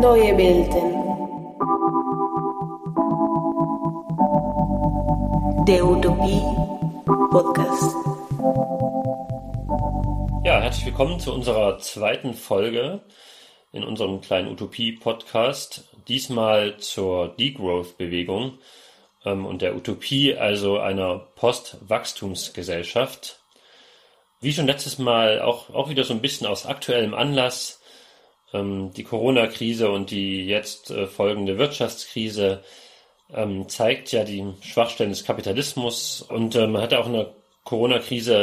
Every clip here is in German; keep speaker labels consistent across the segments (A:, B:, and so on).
A: Neue Welten. Der Utopie Podcast.
B: Ja, herzlich willkommen zu unserer zweiten Folge in unserem kleinen Utopie-Podcast. Diesmal zur Degrowth-Bewegung ähm, und der Utopie, also einer Postwachstumsgesellschaft. Wie schon letztes Mal auch, auch wieder so ein bisschen aus aktuellem Anlass ähm, die Corona-Krise und die jetzt äh, folgende Wirtschaftskrise ähm, zeigt ja die Schwachstellen des Kapitalismus und man hat auch in der Corona-Krise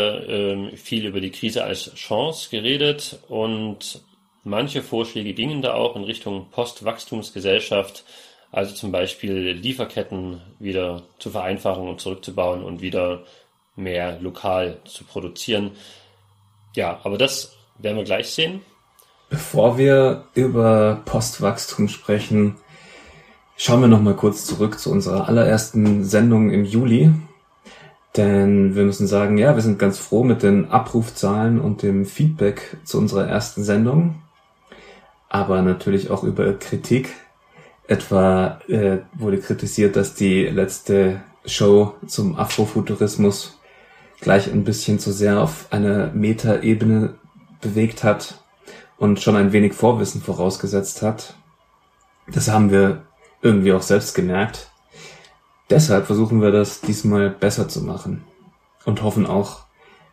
B: äh, viel über die Krise als Chance geredet und manche Vorschläge gingen da auch in Richtung Postwachstumsgesellschaft, also zum Beispiel Lieferketten wieder zu vereinfachen und zurückzubauen und wieder mehr lokal zu produzieren. Ja, aber das werden wir gleich sehen.
C: Bevor wir über Postwachstum sprechen, schauen wir noch mal kurz zurück zu unserer allerersten Sendung im Juli. Denn wir müssen sagen, ja, wir sind ganz froh mit den Abrufzahlen und dem Feedback zu unserer ersten Sendung. Aber natürlich auch über Kritik. Etwa äh, wurde kritisiert, dass die letzte Show zum Afrofuturismus gleich ein bisschen zu sehr auf eine Metaebene bewegt hat und schon ein wenig Vorwissen vorausgesetzt hat. Das haben wir irgendwie auch selbst gemerkt. Deshalb versuchen wir das diesmal besser zu machen und hoffen auch,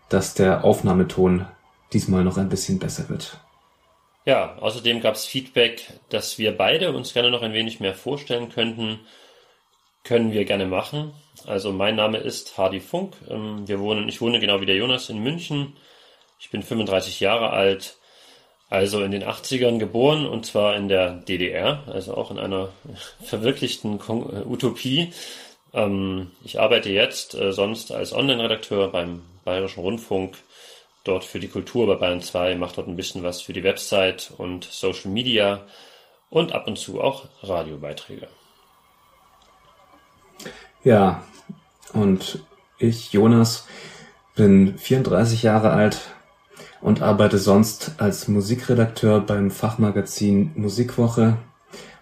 C: dass der Aufnahmeton diesmal noch ein bisschen besser wird.
B: Ja, außerdem gab es Feedback, dass wir beide uns gerne noch ein wenig mehr vorstellen könnten. Können wir gerne machen. Also mein Name ist Hardy Funk. Ähm, wir wohnen, ich wohne genau wie der Jonas in München. Ich bin 35 Jahre alt also in den 80ern geboren und zwar in der DDR, also auch in einer verwirklichten äh, Utopie. Ähm, ich arbeite jetzt äh, sonst als Online-Redakteur beim Bayerischen Rundfunk, dort für die Kultur bei Bayern 2, mache dort ein bisschen was für die Website und Social Media und ab und zu auch Radiobeiträge.
C: Ja, und ich, Jonas, bin 34 Jahre alt, und arbeite sonst als Musikredakteur beim Fachmagazin Musikwoche.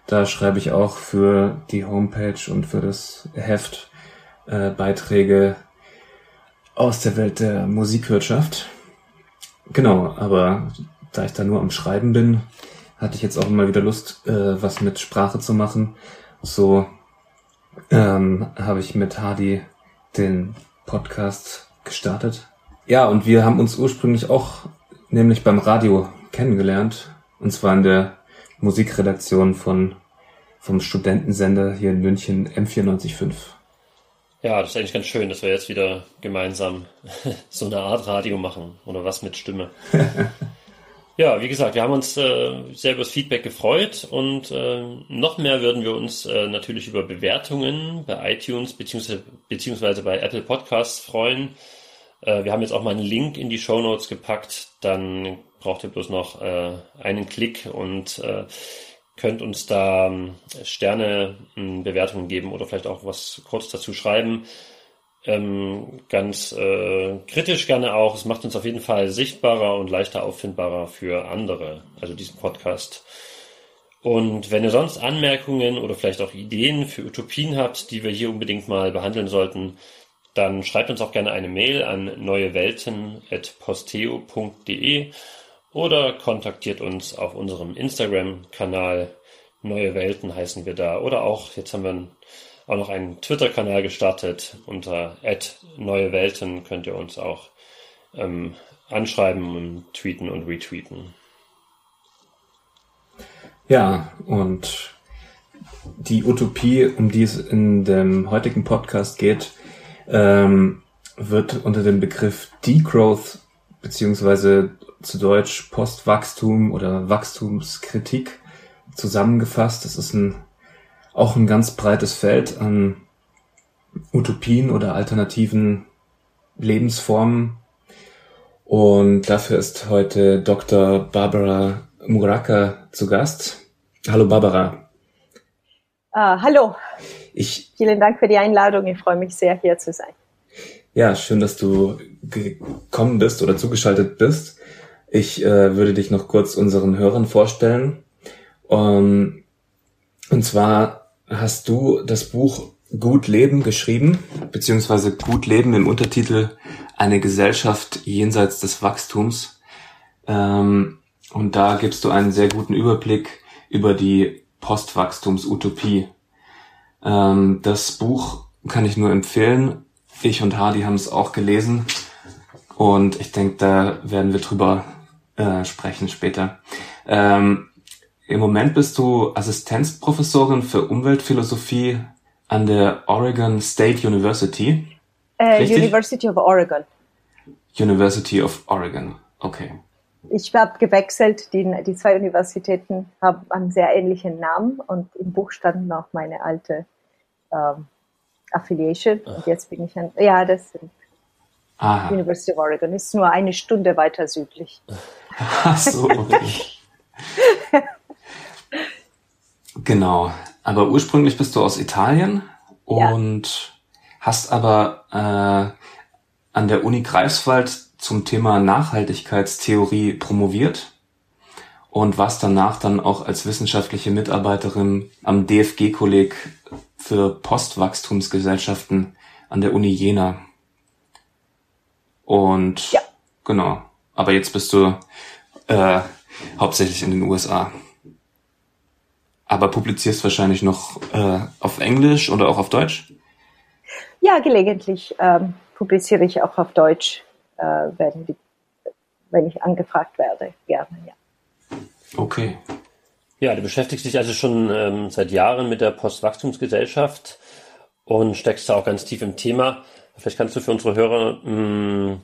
C: Da schreibe ich auch für die Homepage und für das Heft äh, Beiträge aus der Welt der Musikwirtschaft. Genau, aber da ich da nur am Schreiben bin, hatte ich jetzt auch mal wieder Lust, äh, was mit Sprache zu machen. So ähm, habe ich mit Hardy den Podcast gestartet ja, und wir haben uns ursprünglich auch nämlich beim Radio kennengelernt. Und zwar in der Musikredaktion von, vom Studentensender hier in München M945.
B: Ja, das ist eigentlich ganz schön, dass wir jetzt wieder gemeinsam so eine Art Radio machen oder was mit Stimme. ja, wie gesagt, wir haben uns äh, sehr über das Feedback gefreut und äh, noch mehr würden wir uns äh, natürlich über Bewertungen bei iTunes beziehungsweise, bei Apple Podcasts freuen. Äh, wir haben jetzt auch mal einen Link in die Show Notes gepackt. Dann braucht ihr bloß noch äh, einen Klick und äh, könnt uns da ähm, Sterne ähm, Bewertungen geben oder vielleicht auch was kurz dazu schreiben. Ähm, ganz äh, kritisch gerne auch. Es macht uns auf jeden Fall sichtbarer und leichter auffindbarer für andere, also diesen Podcast. Und wenn ihr sonst Anmerkungen oder vielleicht auch Ideen für Utopien habt, die wir hier unbedingt mal behandeln sollten, dann schreibt uns auch gerne eine Mail an neuewelten.posteo.de oder kontaktiert uns auf unserem Instagram-Kanal. Neue Welten heißen wir da. Oder auch, jetzt haben wir auch noch einen Twitter-Kanal gestartet. Unter Neue Welten könnt ihr uns auch ähm, anschreiben und tweeten und retweeten.
C: Ja, und die Utopie, um die es in dem heutigen Podcast geht, ähm, wird unter dem Begriff Degrowth beziehungsweise zu Deutsch Postwachstum oder Wachstumskritik zusammengefasst. Das ist ein, auch ein ganz breites Feld an Utopien oder alternativen Lebensformen. Und dafür ist heute Dr. Barbara Muraka zu Gast. Hallo Barbara.
D: Uh, hallo. Ich, Vielen Dank für die Einladung. Ich freue mich sehr, hier zu sein.
C: Ja, schön, dass du gekommen bist oder zugeschaltet bist. Ich äh, würde dich noch kurz unseren Hörern vorstellen. Um, ähm, und zwar hast du das Buch Gut Leben geschrieben, beziehungsweise Gut Leben im Untertitel Eine Gesellschaft jenseits des Wachstums. Ähm, und da gibst du einen sehr guten Überblick über die Postwachstumsutopie. Ähm, das Buch kann ich nur empfehlen. Ich und Hardy haben es auch gelesen. Und ich denke, da werden wir drüber äh, sprechen später. Ähm, Im Moment bist du Assistenzprofessorin für Umweltphilosophie an der Oregon State University.
D: Äh, University of Oregon.
C: University of Oregon, okay.
D: Ich habe gewechselt, die, die zwei Universitäten haben einen sehr ähnlichen Namen und im Buch stand noch meine alte ähm, Affiliation Ach. und jetzt bin ich an, ja, das sind Aha. University of Oregon, ist nur eine Stunde weiter südlich.
C: Ach so, okay. genau. Aber ursprünglich bist du aus Italien und ja. hast aber äh, an der Uni Greifswald zum Thema Nachhaltigkeitstheorie promoviert und warst danach dann auch als wissenschaftliche Mitarbeiterin am DFG-Kolleg für Postwachstumsgesellschaften an der Uni Jena. Und ja. genau. Aber jetzt bist du äh, hauptsächlich in den USA aber publizierst wahrscheinlich noch äh, auf Englisch oder auch auf Deutsch?
D: Ja, gelegentlich ähm, publiziere ich auch auf Deutsch, äh, wenn, die, wenn ich angefragt werde. Gerne, ja.
C: Okay.
B: Ja, du beschäftigst dich also schon ähm, seit Jahren mit der Postwachstumsgesellschaft und steckst da auch ganz tief im Thema. Vielleicht kannst du für unsere Hörer hm,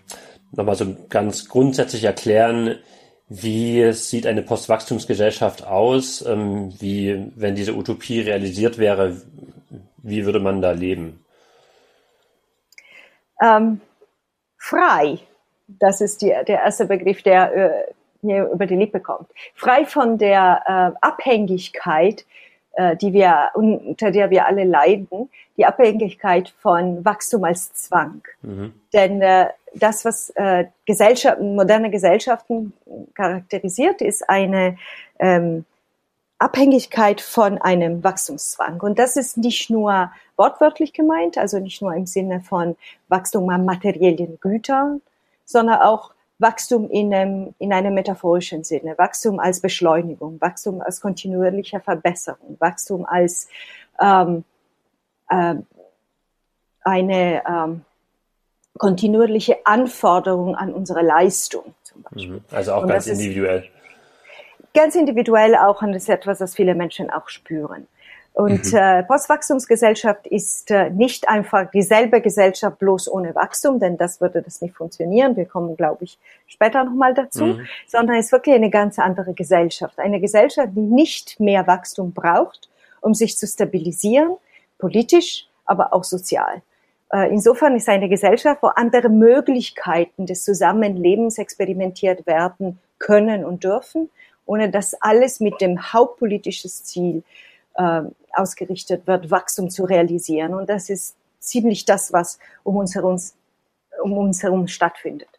B: nochmal so ganz grundsätzlich erklären, wie sieht eine Postwachstumsgesellschaft aus? Ähm, wie, wenn diese Utopie realisiert wäre, wie würde man da leben?
D: Ähm, frei. Das ist die, der erste Begriff, der äh, mir über die Lippe kommt. Frei von der äh, Abhängigkeit, äh, die wir, unter der wir alle leiden, die Abhängigkeit von Wachstum als Zwang. Mhm. Denn äh, das, was äh, Gesellschaften, moderne Gesellschaften charakterisiert, ist eine ähm, Abhängigkeit von einem Wachstumszwang. Und das ist nicht nur wortwörtlich gemeint, also nicht nur im Sinne von Wachstum an materiellen Gütern, sondern auch Wachstum in einem, in einem metaphorischen Sinne, Wachstum als Beschleunigung, Wachstum als kontinuierliche Verbesserung, Wachstum als ähm, äh, eine ähm, kontinuierliche Anforderung an unsere Leistung. Zum Beispiel.
B: Mhm. Also auch und ganz individuell.
D: Ganz individuell auch und das ist etwas, was viele Menschen auch spüren. Und mhm. äh, Postwachstumsgesellschaft ist äh, nicht einfach dieselbe Gesellschaft bloß ohne Wachstum, denn das würde das nicht funktionieren. Wir kommen, glaube ich, später nochmal dazu, mhm. sondern ist wirklich eine ganz andere Gesellschaft. Eine Gesellschaft, die nicht mehr Wachstum braucht, um sich zu stabilisieren, politisch, aber auch sozial. Äh, insofern ist eine Gesellschaft, wo andere Möglichkeiten des Zusammenlebens experimentiert werden können und dürfen, ohne dass alles mit dem hauptpolitischen Ziel äh, ausgerichtet wird, Wachstum zu realisieren. Und das ist ziemlich das, was um uns herum, um uns herum stattfindet.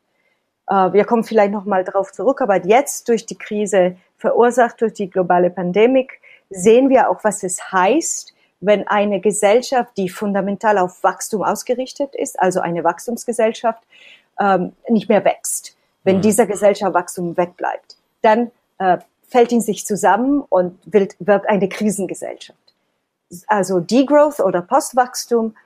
D: Äh, wir kommen vielleicht noch mal darauf zurück, aber jetzt durch die Krise verursacht durch die globale Pandemie sehen wir auch, was es heißt, wenn eine Gesellschaft, die fundamental auf Wachstum ausgerichtet ist, also eine Wachstumsgesellschaft, ähm, nicht mehr wächst. Wenn mhm. dieser Gesellschaft Wachstum wegbleibt, dann äh, fällt in sich zusammen und wird, wird eine Krisengesellschaft. Also Degrowth oder Postwachstum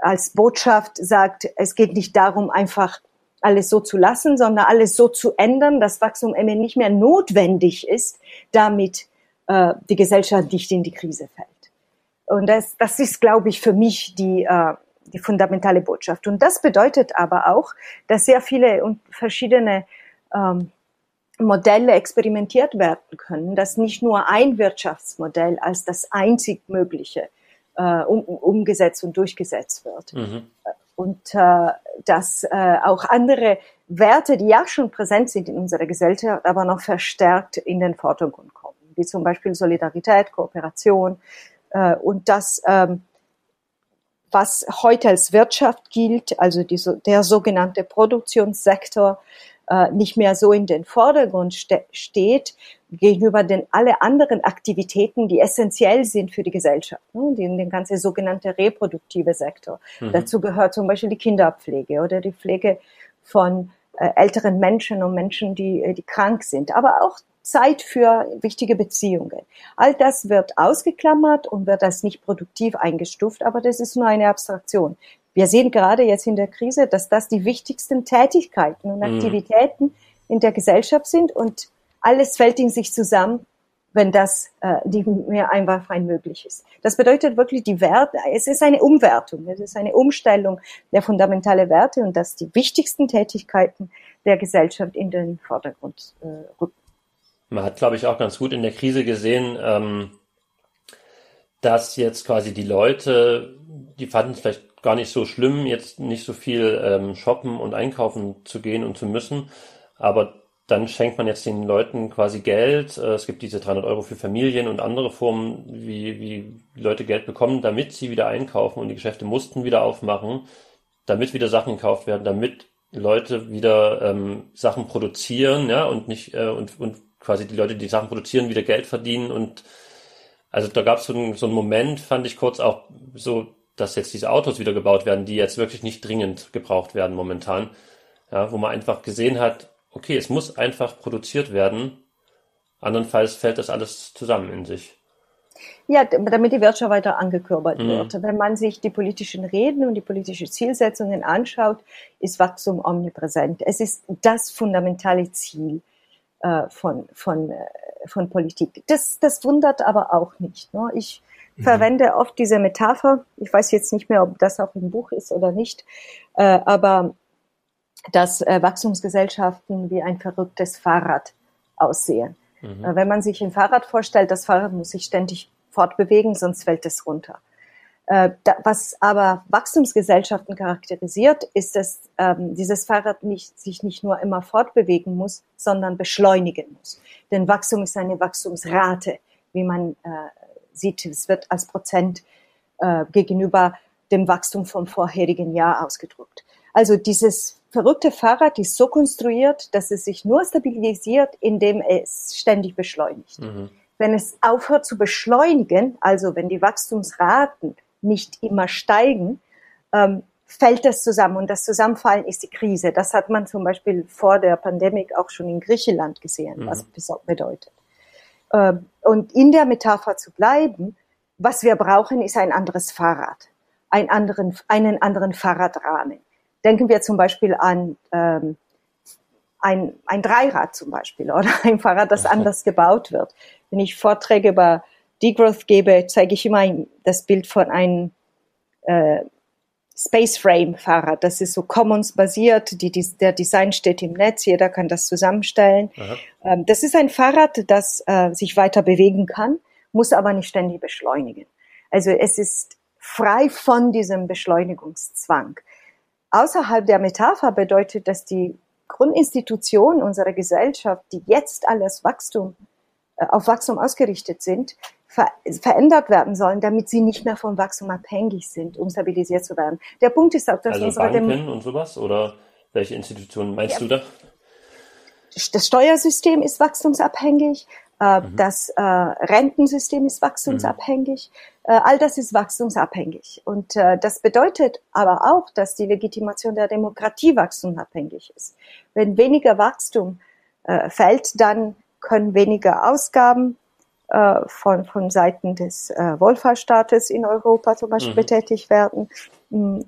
D: als Botschaft sagt, es geht nicht darum, einfach alles so zu lassen, sondern alles so zu ändern, dass Wachstum immer nicht mehr notwendig ist, damit äh, die Gesellschaft nicht in die Krise fällt. Und das, das ist, glaube ich, für mich die, äh, die fundamentale Botschaft. Und das bedeutet aber auch, dass sehr viele und verschiedene ähm, Modelle experimentiert werden können, dass nicht nur ein Wirtschaftsmodell als das einzig mögliche äh, um, umgesetzt und durchgesetzt wird. Mhm. Und äh, dass äh, auch andere Werte, die ja schon präsent sind in unserer Gesellschaft, aber noch verstärkt in den Vordergrund kommen, wie zum Beispiel Solidarität, Kooperation, und das, ähm, was heute als Wirtschaft gilt, also die, der sogenannte Produktionssektor, äh, nicht mehr so in den Vordergrund ste steht gegenüber den alle anderen Aktivitäten, die essentiell sind für die Gesellschaft, ne? den, den ganze sogenannte reproduktive Sektor. Mhm. Dazu gehört zum Beispiel die Kinderpflege oder die Pflege von äh, älteren Menschen und Menschen, die, äh, die krank sind, aber auch Zeit für wichtige Beziehungen. All das wird ausgeklammert und wird als nicht produktiv eingestuft, aber das ist nur eine Abstraktion. Wir sehen gerade jetzt in der Krise, dass das die wichtigsten Tätigkeiten und mhm. Aktivitäten mhm. in der Gesellschaft sind und alles fällt in sich zusammen, wenn das äh, nicht mehr einwandfrei möglich ist. Das bedeutet wirklich die Werte, es ist eine Umwertung, es ist eine Umstellung der fundamentalen Werte und dass die wichtigsten Tätigkeiten der Gesellschaft in den Vordergrund äh, rücken.
B: Man hat, glaube ich, auch ganz gut in der Krise gesehen, ähm, dass jetzt quasi die Leute, die fanden es vielleicht gar nicht so schlimm, jetzt nicht so viel ähm, shoppen und einkaufen zu gehen und zu müssen, aber dann schenkt man jetzt den Leuten quasi Geld. Äh, es gibt diese 300 Euro für Familien und andere Formen, wie, wie Leute Geld bekommen, damit sie wieder einkaufen und die Geschäfte mussten wieder aufmachen, damit wieder Sachen gekauft werden, damit Leute wieder ähm, Sachen produzieren, ja, und nicht äh, und, und quasi die Leute, die Sachen produzieren, wieder Geld verdienen und also da gab es so, einen, so einen Moment, fand ich kurz auch so, dass jetzt diese Autos wieder gebaut werden, die jetzt wirklich nicht dringend gebraucht werden momentan, ja, wo man einfach gesehen hat, okay, es muss einfach produziert werden, andernfalls fällt das alles zusammen in sich.
D: Ja, damit die Wirtschaft weiter angekurbelt mhm. wird. Wenn man sich die politischen Reden und die politischen Zielsetzungen anschaut, ist Wachstum omnipräsent. Es ist das fundamentale Ziel äh, von, von, äh, von Politik. Das, das wundert aber auch nicht. Ne? Ich mhm. verwende oft diese Metapher, ich weiß jetzt nicht mehr, ob das auch im Buch ist oder nicht, äh, aber dass äh, Wachstumsgesellschaften wie ein verrücktes Fahrrad aussehen. Mhm. Wenn man sich ein Fahrrad vorstellt, das Fahrrad muss sich ständig fortbewegen, sonst fällt es runter. Äh, was aber Wachstumsgesellschaften charakterisiert, ist, dass ähm, dieses Fahrrad nicht, sich nicht nur immer fortbewegen muss, sondern beschleunigen muss. Denn Wachstum ist eine Wachstumsrate, wie man äh, sieht. Es wird als Prozent äh, gegenüber dem Wachstum vom vorherigen Jahr ausgedrückt. Also dieses verrückte Fahrrad ist so konstruiert, dass es sich nur stabilisiert, indem es ständig beschleunigt. Mhm. Wenn es aufhört zu beschleunigen, also wenn die Wachstumsraten nicht immer steigen, ähm, fällt das zusammen. Und das Zusammenfallen ist die Krise. Das hat man zum Beispiel vor der Pandemie auch schon in Griechenland gesehen, mhm. was das bedeutet. Ähm, und in der Metapher zu bleiben, was wir brauchen, ist ein anderes Fahrrad, einen anderen, einen anderen Fahrradrahmen. Denken wir zum Beispiel an ähm, ein, ein Dreirad zum Beispiel oder ein Fahrrad, das anders gebaut wird. Wenn ich Vorträge über Degrowth gebe, zeige ich immer das Bild von einem äh, Space Frame Fahrrad. Das ist so Commons basiert. Die, die, der Design steht im Netz. Jeder kann das zusammenstellen. Ähm, das ist ein Fahrrad, das äh, sich weiter bewegen kann, muss aber nicht ständig beschleunigen. Also es ist frei von diesem Beschleunigungszwang. Außerhalb der Metapher bedeutet, dass die Grundinstitutionen unserer Gesellschaft, die jetzt alles Wachstum auf Wachstum ausgerichtet sind, ver verändert werden sollen, damit sie nicht mehr vom Wachstum abhängig sind, um stabilisiert zu werden. Der Punkt ist auch, dass
B: also unsere Banken Dem und sowas oder welche Institutionen meinst ja. du da?
D: Das Steuersystem ist wachstumsabhängig, äh, mhm. das äh, Rentensystem ist wachstumsabhängig, mhm. äh, all das ist wachstumsabhängig. Und äh, das bedeutet aber auch, dass die Legitimation der Demokratie wachstumsabhängig ist. Wenn weniger Wachstum äh, fällt, dann können weniger Ausgaben äh, von, von Seiten des äh, Wohlfahrtsstaates in Europa zum Beispiel mhm. betätigt werden. Hm,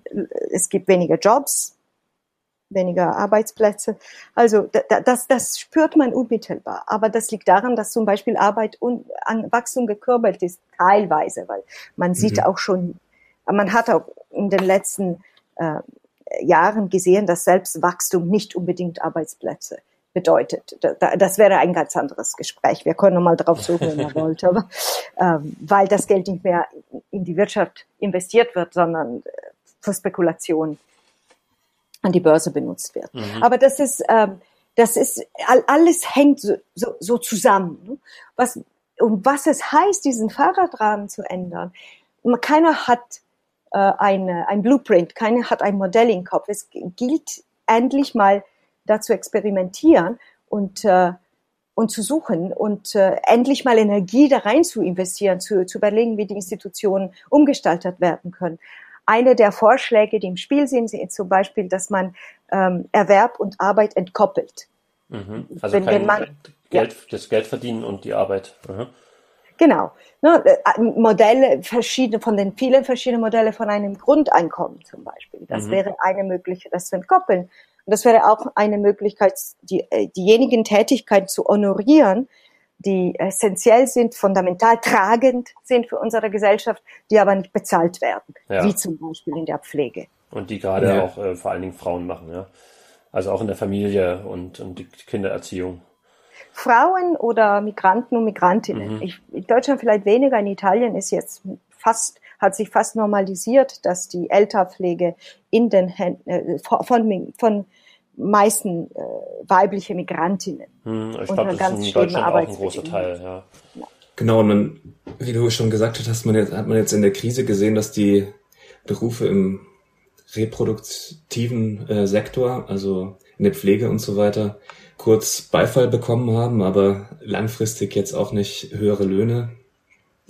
D: es gibt weniger Jobs, weniger Arbeitsplätze. Also das, das spürt man unmittelbar. Aber das liegt daran, dass zum Beispiel Arbeit und an Wachstum gekurbelt ist, teilweise, weil man sieht mhm. auch schon, man hat auch in den letzten äh, Jahren gesehen, dass selbst Wachstum nicht unbedingt Arbeitsplätze bedeutet. Das wäre ein ganz anderes Gespräch. Wir können mal drauf suchen, wenn man wollte, aber, ähm, weil das Geld nicht mehr in die Wirtschaft investiert wird, sondern äh, für Spekulation an die Börse benutzt wird. Mhm. Aber das ist, ähm, das ist, alles hängt so, so, so zusammen. Ne? Was, um was es heißt, diesen Fahrradrahmen zu ändern. Keiner hat äh, eine, ein Blueprint, keiner hat ein Modell im Kopf. Es gilt endlich mal da zu experimentieren und, äh, und zu suchen und äh, endlich mal Energie da rein zu investieren, zu, zu überlegen, wie die Institutionen umgestaltet werden können. Eine der Vorschläge, die im Spiel sind, sind zum Beispiel, dass man ähm, Erwerb und Arbeit entkoppelt.
B: Mhm. Also wenn, wenn man, Geld, ja. das Geld verdienen und die Arbeit. Mhm.
D: Genau. Ne, äh, Modelle, verschiedene, von den vielen verschiedenen Modellen von einem Grundeinkommen zum Beispiel. Das mhm. wäre eine Möglichkeit, das zu entkoppeln. Und das wäre auch eine Möglichkeit, die, äh, diejenigen Tätigkeiten zu honorieren, die essentiell sind, fundamental tragend sind für unsere Gesellschaft, die aber nicht bezahlt werden, ja. wie zum Beispiel in der Pflege.
B: Und die gerade ja. auch äh, vor allen Dingen Frauen machen, ja. Also auch in der Familie und, und die Kindererziehung.
D: Frauen oder Migranten und Migrantinnen. Mhm. Ich, in Deutschland vielleicht weniger, in Italien ist jetzt fast, hat sich fast normalisiert, dass die Elternpflege in den Händen, äh, von, von meisten äh, weibliche Migrantinnen.
B: Hm, ich glaube, das ist in Deutschland auch ein großer Teil, ja.
C: Genau, und man, wie du schon gesagt hast, man jetzt, hat man jetzt in der Krise gesehen, dass die Berufe im reproduktiven äh, Sektor, also in der Pflege und so weiter, kurz Beifall bekommen haben, aber langfristig jetzt auch nicht höhere Löhne.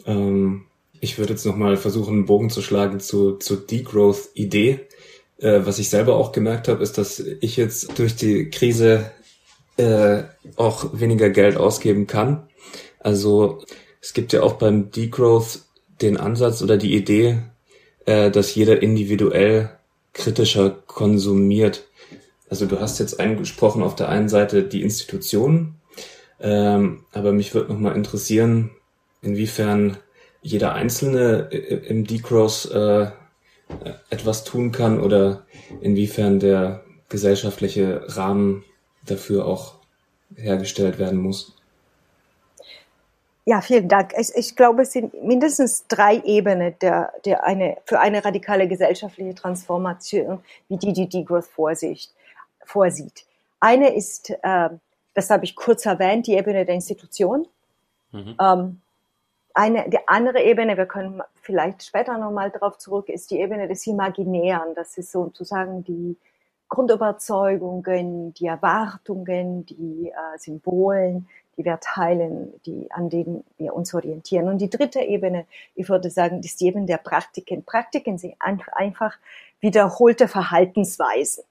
C: Ähm, ich würde jetzt nochmal versuchen, einen Bogen zu schlagen zu, zu Degrowth-Idee. Äh, was ich selber auch gemerkt habe, ist, dass ich jetzt durch die Krise äh, auch weniger Geld ausgeben kann. Also es gibt ja auch beim Degrowth den Ansatz oder die Idee, äh, dass jeder individuell kritischer konsumiert. Also du hast jetzt eingesprochen auf der einen Seite die Institutionen, ähm, aber mich würde nochmal interessieren, inwiefern jeder Einzelne im Decross äh, etwas tun kann oder inwiefern der gesellschaftliche Rahmen dafür auch hergestellt werden muss.
D: Ja, vielen Dank. Ich, ich glaube, es sind mindestens drei Ebenen der, der eine, für eine radikale gesellschaftliche Transformation, wie die die Degrowth vorsieht vorsieht. Eine ist, äh, das habe ich kurz erwähnt, die Ebene der Institution. Mhm. Ähm, eine, die andere Ebene, wir können vielleicht später nochmal darauf zurück, ist die Ebene des Imaginären. Das ist sozusagen die Grundüberzeugungen, die Erwartungen, die äh, Symbolen, die wir teilen, die, an denen wir uns orientieren. Und die dritte Ebene, ich würde sagen, ist die Ebene der Praktiken. Praktiken sind einfach wiederholte Verhaltensweisen.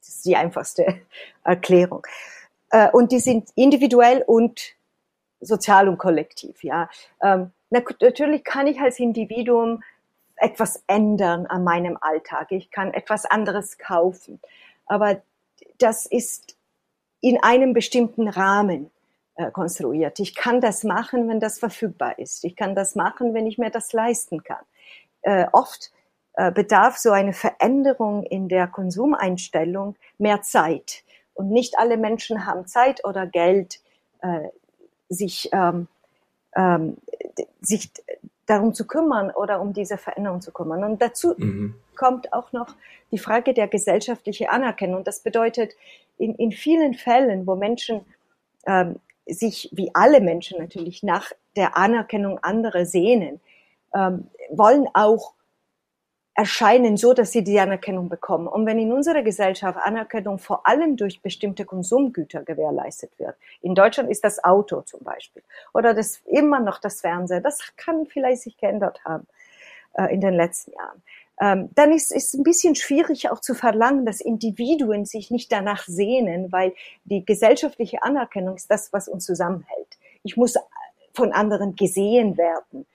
D: Das ist die einfachste Erklärung. Äh, und die sind individuell und sozial und kollektiv. Ja, ähm, natürlich kann ich als Individuum etwas ändern an meinem Alltag. Ich kann etwas anderes kaufen, aber das ist in einem bestimmten Rahmen äh, konstruiert. Ich kann das machen, wenn das verfügbar ist. Ich kann das machen, wenn ich mir das leisten kann. Äh, oft äh, bedarf so eine Veränderung in der Konsumeinstellung mehr Zeit. Und nicht alle Menschen haben Zeit oder Geld, äh, sich, ähm, ähm, sich darum zu kümmern oder um diese Veränderung zu kümmern. Und dazu mhm. kommt auch noch die Frage der gesellschaftlichen Anerkennung. Das bedeutet, in, in vielen Fällen, wo Menschen ähm, sich, wie alle Menschen natürlich, nach der Anerkennung anderer sehnen, ähm, wollen auch erscheinen so, dass sie die Anerkennung bekommen. Und wenn in unserer Gesellschaft Anerkennung vor allem durch bestimmte Konsumgüter gewährleistet wird, in Deutschland ist das Auto zum Beispiel oder das immer noch das Fernseher, das kann vielleicht sich geändert haben äh, in den letzten Jahren. Ähm, dann ist es ein bisschen schwierig auch zu verlangen, dass Individuen sich nicht danach sehnen, weil die gesellschaftliche Anerkennung ist das, was uns zusammenhält. Ich muss von anderen gesehen werden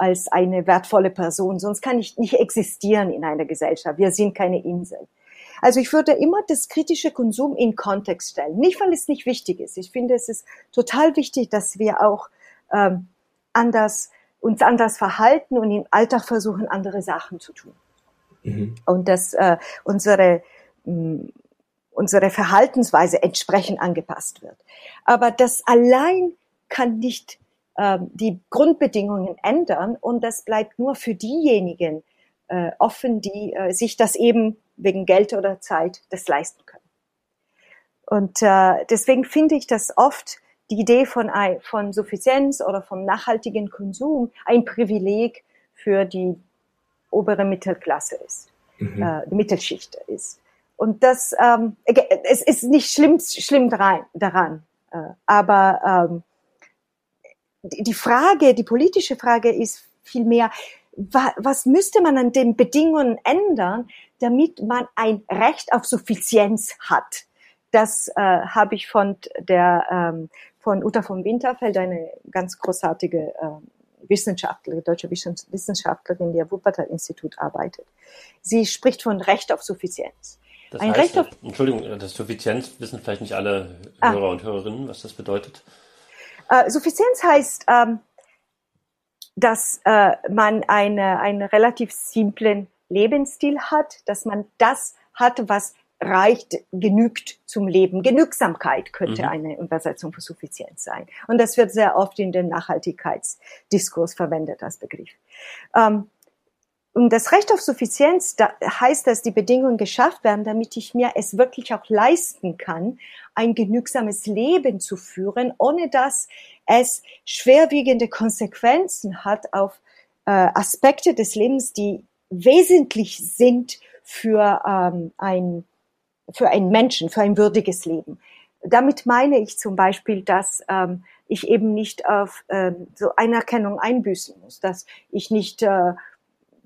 D: als eine wertvolle Person, sonst kann ich nicht existieren in einer Gesellschaft. Wir sind keine Insel. Also ich würde immer das kritische Konsum in Kontext stellen. Nicht, weil es nicht wichtig ist. Ich finde, es ist total wichtig, dass wir auch ähm, anders, uns anders verhalten und im Alltag versuchen, andere Sachen zu tun. Mhm. Und dass äh, unsere, mh, unsere Verhaltensweise entsprechend angepasst wird. Aber das allein kann nicht ähm, die Grundbedingungen ändern und das bleibt nur für diejenigen äh, offen, die äh, sich das eben wegen Geld oder Zeit das leisten können. Und äh, deswegen finde ich, dass oft die Idee von, von Suffizienz oder vom nachhaltigen Konsum ein Privileg für die obere Mittelklasse ist, mhm. äh, die Mittelschicht ist. Und das, ähm, es ist nicht schlimm, schlimm daran, daran äh, aber ähm, die Frage, die politische Frage ist vielmehr, was müsste man an den Bedingungen ändern, damit man ein Recht auf Suffizienz hat? Das äh, habe ich von der ähm, von Uta von Winterfeld, eine ganz großartige äh, Wissenschaftlerin, deutsche Wissenschaftlerin, die am Wuppertal-Institut arbeitet. Sie spricht von Recht auf Suffizienz.
B: Das ein heißt, Recht auf Entschuldigung, das Suffizienz wissen vielleicht nicht alle ah. Hörer ah. und Hörerinnen, was das bedeutet.
D: Äh, Suffizienz heißt, ähm, dass äh, man eine, einen relativ simplen Lebensstil hat, dass man das hat, was reicht, genügt zum Leben. Genügsamkeit könnte mhm. eine Übersetzung für Suffizienz sein. Und das wird sehr oft in den Nachhaltigkeitsdiskurs verwendet als Begriff. Ähm, und das Recht auf Suffizienz da heißt, dass die Bedingungen geschafft werden, damit ich mir es wirklich auch leisten kann, ein genügsames Leben zu führen, ohne dass es schwerwiegende Konsequenzen hat auf äh, Aspekte des Lebens, die wesentlich sind für ähm, ein für einen Menschen, für ein würdiges Leben. Damit meine ich zum Beispiel, dass ähm, ich eben nicht auf ähm, so Anerkennung einbüßen muss, dass ich nicht, äh,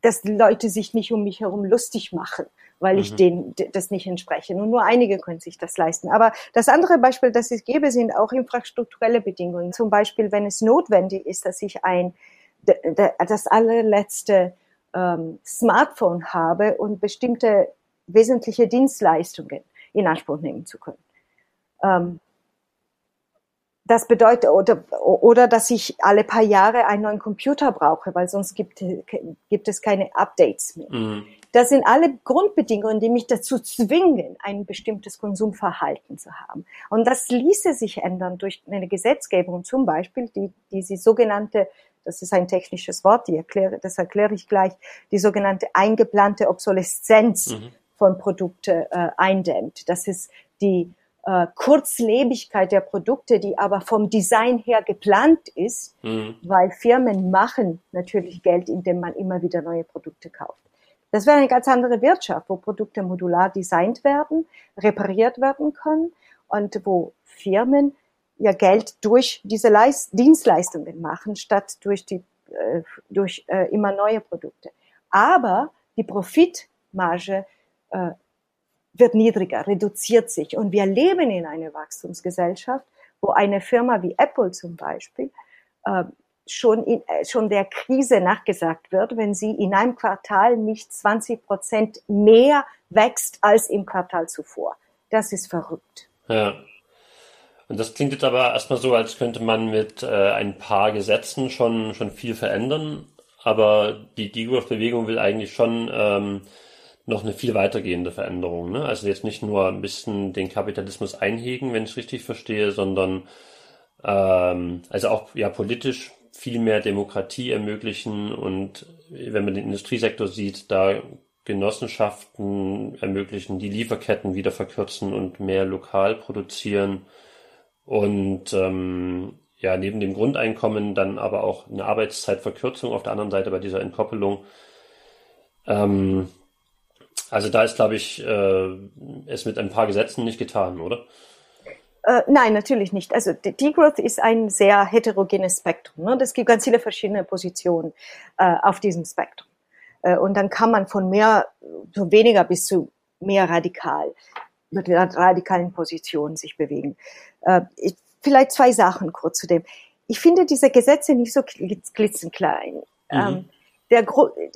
D: dass die Leute sich nicht um mich herum lustig machen, weil mhm. ich denen das nicht entspreche. Und nur einige können sich das leisten. Aber das andere Beispiel, das ich gebe, sind auch infrastrukturelle Bedingungen. Zum Beispiel, wenn es notwendig ist, dass ich ein das allerletzte ähm, Smartphone habe und bestimmte wesentliche Dienstleistungen in Anspruch nehmen zu können. Ähm, das bedeutet, oder, oder dass ich alle paar Jahre einen neuen Computer brauche, weil sonst gibt, gibt es keine Updates mehr. Mhm. Das sind alle Grundbedingungen, die mich dazu zwingen, ein bestimmtes Konsumverhalten zu haben. Und das ließe sich ändern durch eine Gesetzgebung, zum Beispiel die, diese sogenannte, das ist ein technisches Wort, die erkläre, das erkläre ich gleich, die sogenannte eingeplante Obsoleszenz mhm von Produkte äh, eindämmt. Das ist die äh, Kurzlebigkeit der Produkte, die aber vom Design her geplant ist, mhm. weil Firmen machen natürlich Geld, indem man immer wieder neue Produkte kauft. Das wäre eine ganz andere Wirtschaft, wo Produkte modular designt werden, repariert werden können und wo Firmen ihr Geld durch diese Leist Dienstleistungen machen, statt durch die äh, durch äh, immer neue Produkte. Aber die Profitmarge äh, wird niedriger, reduziert sich. Und wir leben in einer Wachstumsgesellschaft, wo eine Firma wie Apple zum Beispiel äh, schon, in, äh, schon der Krise nachgesagt wird, wenn sie in einem Quartal nicht 20 Prozent mehr wächst als im Quartal zuvor. Das ist verrückt.
B: Ja. Und das klingt jetzt aber erstmal so, als könnte man mit äh, ein paar Gesetzen schon, schon viel verändern. Aber die Degrowth-Bewegung will eigentlich schon ähm, noch eine viel weitergehende Veränderung. Ne? Also jetzt nicht nur ein bisschen den Kapitalismus einhegen, wenn ich es richtig verstehe, sondern ähm, also auch ja politisch viel mehr Demokratie ermöglichen und wenn man den Industriesektor sieht, da Genossenschaften ermöglichen, die Lieferketten wieder verkürzen und mehr lokal produzieren und ähm, ja neben dem Grundeinkommen dann aber auch eine Arbeitszeitverkürzung auf der anderen Seite bei dieser Entkoppelung. Ähm, also da ist, glaube ich, äh, es mit ein paar Gesetzen nicht getan, oder?
D: Äh, nein, natürlich nicht. Also Degrowth ist ein sehr heterogenes Spektrum. Ne? Es gibt ganz viele verschiedene Positionen äh, auf diesem Spektrum. Äh, und dann kann man von mehr, so weniger bis zu mehr radikal, mit radikalen Positionen sich bewegen. Äh, ich, vielleicht zwei Sachen kurz zu dem. Ich finde diese Gesetze nicht so klitzenklein. Mhm. Ähm, der,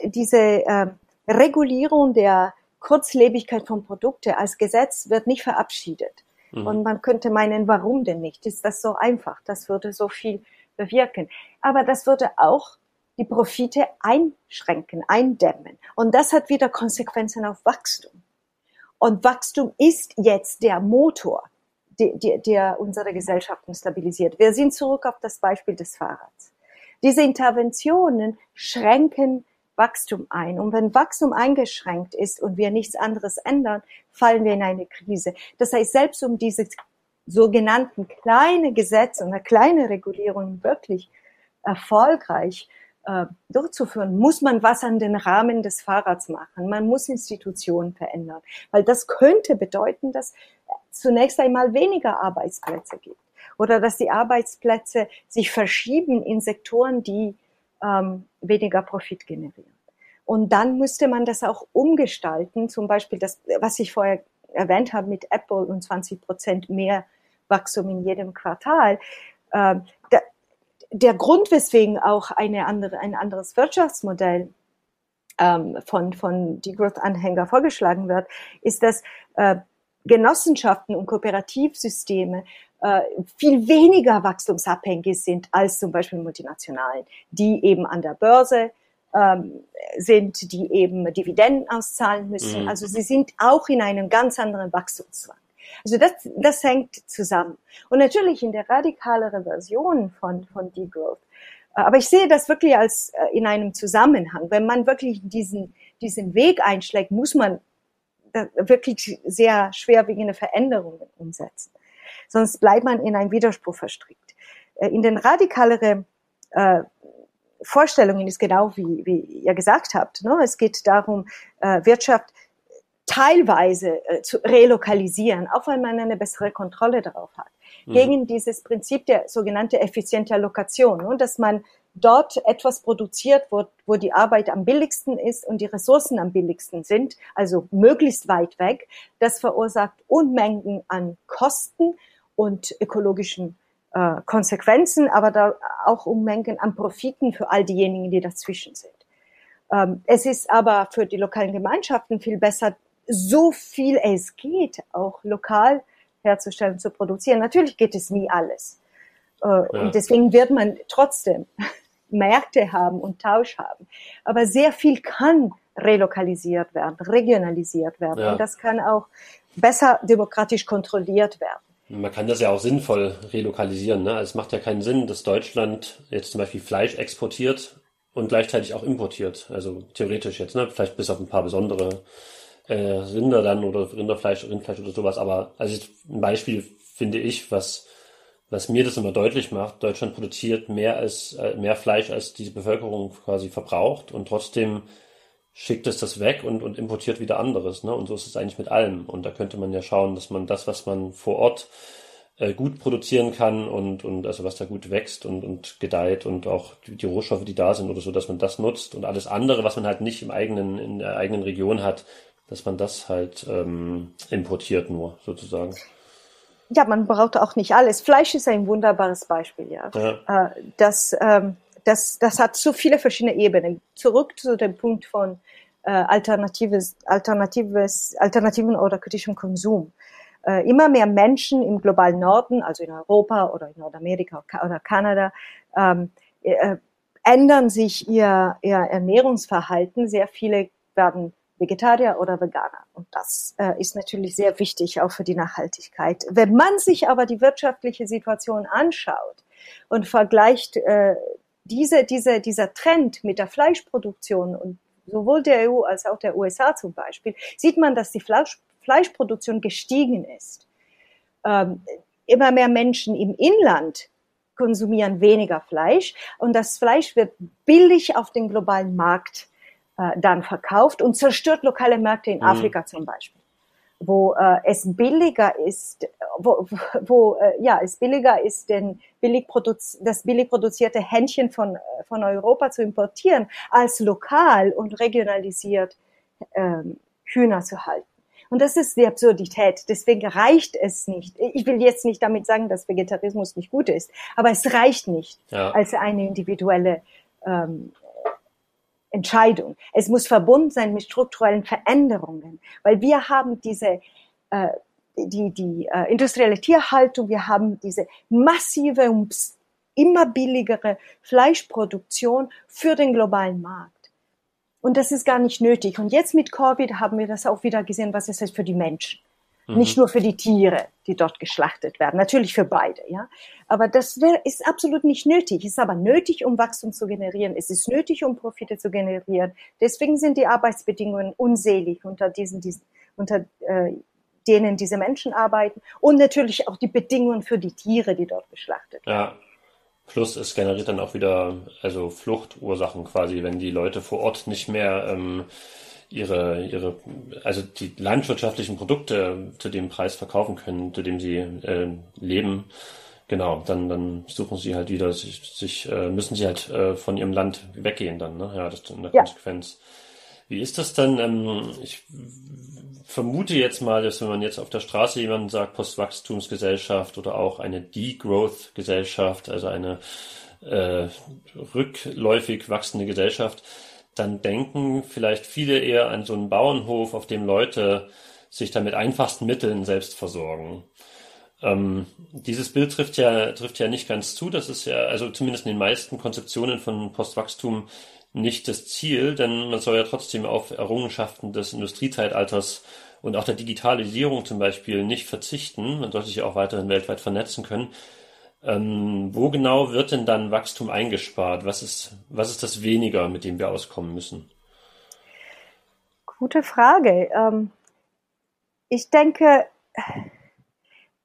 D: diese äh, Regulierung der Kurzlebigkeit von Produkten als Gesetz wird nicht verabschiedet. Mhm. Und man könnte meinen, warum denn nicht? Ist das so einfach? Das würde so viel bewirken. Aber das würde auch die Profite einschränken, eindämmen. Und das hat wieder Konsequenzen auf Wachstum. Und Wachstum ist jetzt der Motor, der, der, der unsere Gesellschaften stabilisiert. Wir sind zurück auf das Beispiel des Fahrrads. Diese Interventionen schränken Wachstum ein. Und wenn Wachstum eingeschränkt ist und wir nichts anderes ändern, fallen wir in eine Krise. Das heißt, selbst um diese sogenannten kleine Gesetze und eine kleine Regulierung wirklich erfolgreich äh, durchzuführen, muss man was an den Rahmen des Fahrrads machen. Man muss Institutionen verändern, weil das könnte bedeuten, dass zunächst einmal weniger Arbeitsplätze gibt oder dass die Arbeitsplätze sich verschieben in Sektoren, die ähm, weniger Profit generieren. Und dann müsste man das auch umgestalten, zum Beispiel das, was ich vorher erwähnt habe mit Apple und 20 Prozent mehr Wachstum in jedem Quartal. Ähm, der, der Grund, weswegen auch eine andere, ein anderes Wirtschaftsmodell ähm, von, von Degrowth-Anhänger vorgeschlagen wird, ist, dass äh, Genossenschaften und Kooperativsysteme viel weniger wachstumsabhängig sind als zum Beispiel Multinationalen, die eben an der Börse ähm, sind, die eben Dividenden auszahlen müssen. Mhm. Also sie sind auch in einem ganz anderen Wachstumszwang. Also das, das hängt zusammen. Und natürlich in der radikaleren Version von, von Degrowth. Äh, aber ich sehe das wirklich als äh, in einem Zusammenhang. Wenn man wirklich diesen, diesen Weg einschlägt, muss man wirklich sehr schwerwiegende Veränderungen umsetzen. Sonst bleibt man in einen Widerspruch verstrickt. Äh, in den radikaleren äh, Vorstellungen ist genau wie, wie ihr gesagt habt. Ne? Es geht darum, äh, Wirtschaft teilweise äh, zu relokalisieren, auch weil man eine bessere Kontrolle darauf hat. Mhm. Gegen dieses Prinzip der sogenannten effizienten Allokation, ne? dass man dort etwas produziert, wo, wo die Arbeit am billigsten ist und die Ressourcen am billigsten sind, also möglichst weit weg. Das verursacht Unmengen an Kosten und ökologischen äh, Konsequenzen, aber da auch Unmengen an Profiten für all diejenigen, die dazwischen sind. Ähm, es ist aber für die lokalen Gemeinschaften viel besser, so viel es geht, auch lokal herzustellen, zu produzieren. Natürlich geht es nie alles. Äh, ja. Und deswegen wird man trotzdem Märkte haben und Tausch haben. Aber sehr viel kann relokalisiert werden, regionalisiert werden. Ja. Und das kann auch besser demokratisch kontrolliert werden.
B: Man kann das ja auch sinnvoll relokalisieren. Ne? Es macht ja keinen Sinn, dass Deutschland jetzt zum Beispiel Fleisch exportiert und gleichzeitig auch importiert. Also theoretisch jetzt, ne? vielleicht bis auf ein paar besondere äh, Rinder dann oder Rinderfleisch, Rindfleisch oder sowas. Aber also ein Beispiel finde ich, was was mir das immer deutlich macht. Deutschland produziert mehr als äh, mehr Fleisch als die Bevölkerung quasi verbraucht und trotzdem schickt es das weg und, und importiert wieder anderes. Ne? Und so ist es eigentlich mit allem. Und da könnte man ja schauen, dass man das, was man vor Ort äh, gut produzieren kann und, und also was da gut wächst und, und gedeiht und auch die, Rohstoffe, die da sind oder so, dass man das nutzt und alles andere, was man halt nicht im eigenen, in der eigenen Region hat, dass man das halt ähm, importiert nur sozusagen.
D: Ja, man braucht auch nicht alles. Fleisch ist ein wunderbares Beispiel, ja. ja. Äh, das, ähm, das, das hat so viele verschiedene Ebenen. Zurück zu dem Punkt von äh, alternatives, alternatives, alternativen oder kritischem Konsum. Äh, immer mehr Menschen im globalen Norden, also in Europa oder in Nordamerika oder Kanada, ähm, äh, ändern sich ihr, ihr Ernährungsverhalten. Sehr viele werden Vegetarier oder Veganer. Und das äh, ist natürlich sehr wichtig auch für die Nachhaltigkeit. Wenn man sich aber die wirtschaftliche Situation anschaut und vergleicht äh, diese, diese, dieser Trend mit der Fleischproduktion und sowohl der EU als auch der USA zum Beispiel, sieht man, dass die Fleisch, Fleischproduktion gestiegen ist. Ähm, immer mehr Menschen im Inland konsumieren weniger Fleisch und das Fleisch wird billig auf den globalen Markt äh, dann verkauft und zerstört lokale Märkte in mhm. Afrika zum Beispiel, wo äh, es billiger ist, wo, wo äh, ja es billiger ist, den billig produz das billig produzierte Händchen von von Europa zu importieren, als lokal und regionalisiert ähm, Hühner zu halten. Und das ist die Absurdität. Deswegen reicht es nicht. Ich will jetzt nicht damit sagen, dass Vegetarismus nicht gut ist, aber es reicht nicht ja. als eine individuelle ähm, Entscheidung. Es muss verbunden sein mit strukturellen Veränderungen, weil wir haben diese äh, die, die äh, industrielle Tierhaltung, wir haben diese massive und immer billigere Fleischproduktion für den globalen Markt. Und das ist gar nicht nötig. Und jetzt mit Covid haben wir das auch wieder gesehen, was es heißt für die Menschen. Mhm. Nicht nur für die Tiere, die dort geschlachtet werden, natürlich für beide, ja. Aber das wär, ist absolut nicht nötig. Es ist aber nötig, um Wachstum zu generieren. Es ist nötig, um Profite zu generieren. Deswegen sind die Arbeitsbedingungen unselig unter diesen, diesen unter äh, denen diese Menschen arbeiten und natürlich auch die Bedingungen für die Tiere, die dort geschlachtet werden.
B: Ja. Plus es generiert dann auch wieder also Fluchtursachen quasi, wenn die Leute vor Ort nicht mehr ähm, ihre, ihre, also die landwirtschaftlichen Produkte zu dem Preis verkaufen können, zu dem sie äh, leben. Genau, dann, dann suchen sie halt wieder sich, sich äh, müssen sie halt äh, von ihrem Land weggehen dann, ne? Ja, das ist eine ja. Konsequenz. Wie ist das dann? Ähm, ich vermute jetzt mal, dass wenn man jetzt auf der Straße jemanden sagt, Postwachstumsgesellschaft oder auch eine Degrowth-Gesellschaft, also eine äh, rückläufig wachsende Gesellschaft, dann denken vielleicht viele eher an so einen Bauernhof, auf dem Leute sich dann mit einfachsten Mitteln selbst versorgen. Ähm, dieses Bild trifft ja, trifft ja nicht ganz zu. Das ist ja, also zumindest in den meisten Konzeptionen von Postwachstum nicht das Ziel, denn man soll ja trotzdem auf Errungenschaften des Industriezeitalters und auch der Digitalisierung zum Beispiel nicht verzichten. Man sollte sich auch weiterhin weltweit vernetzen können. Ähm, wo genau wird denn dann Wachstum eingespart? Was ist, was ist das weniger, mit dem wir auskommen müssen?
D: Gute Frage. Ähm, ich denke,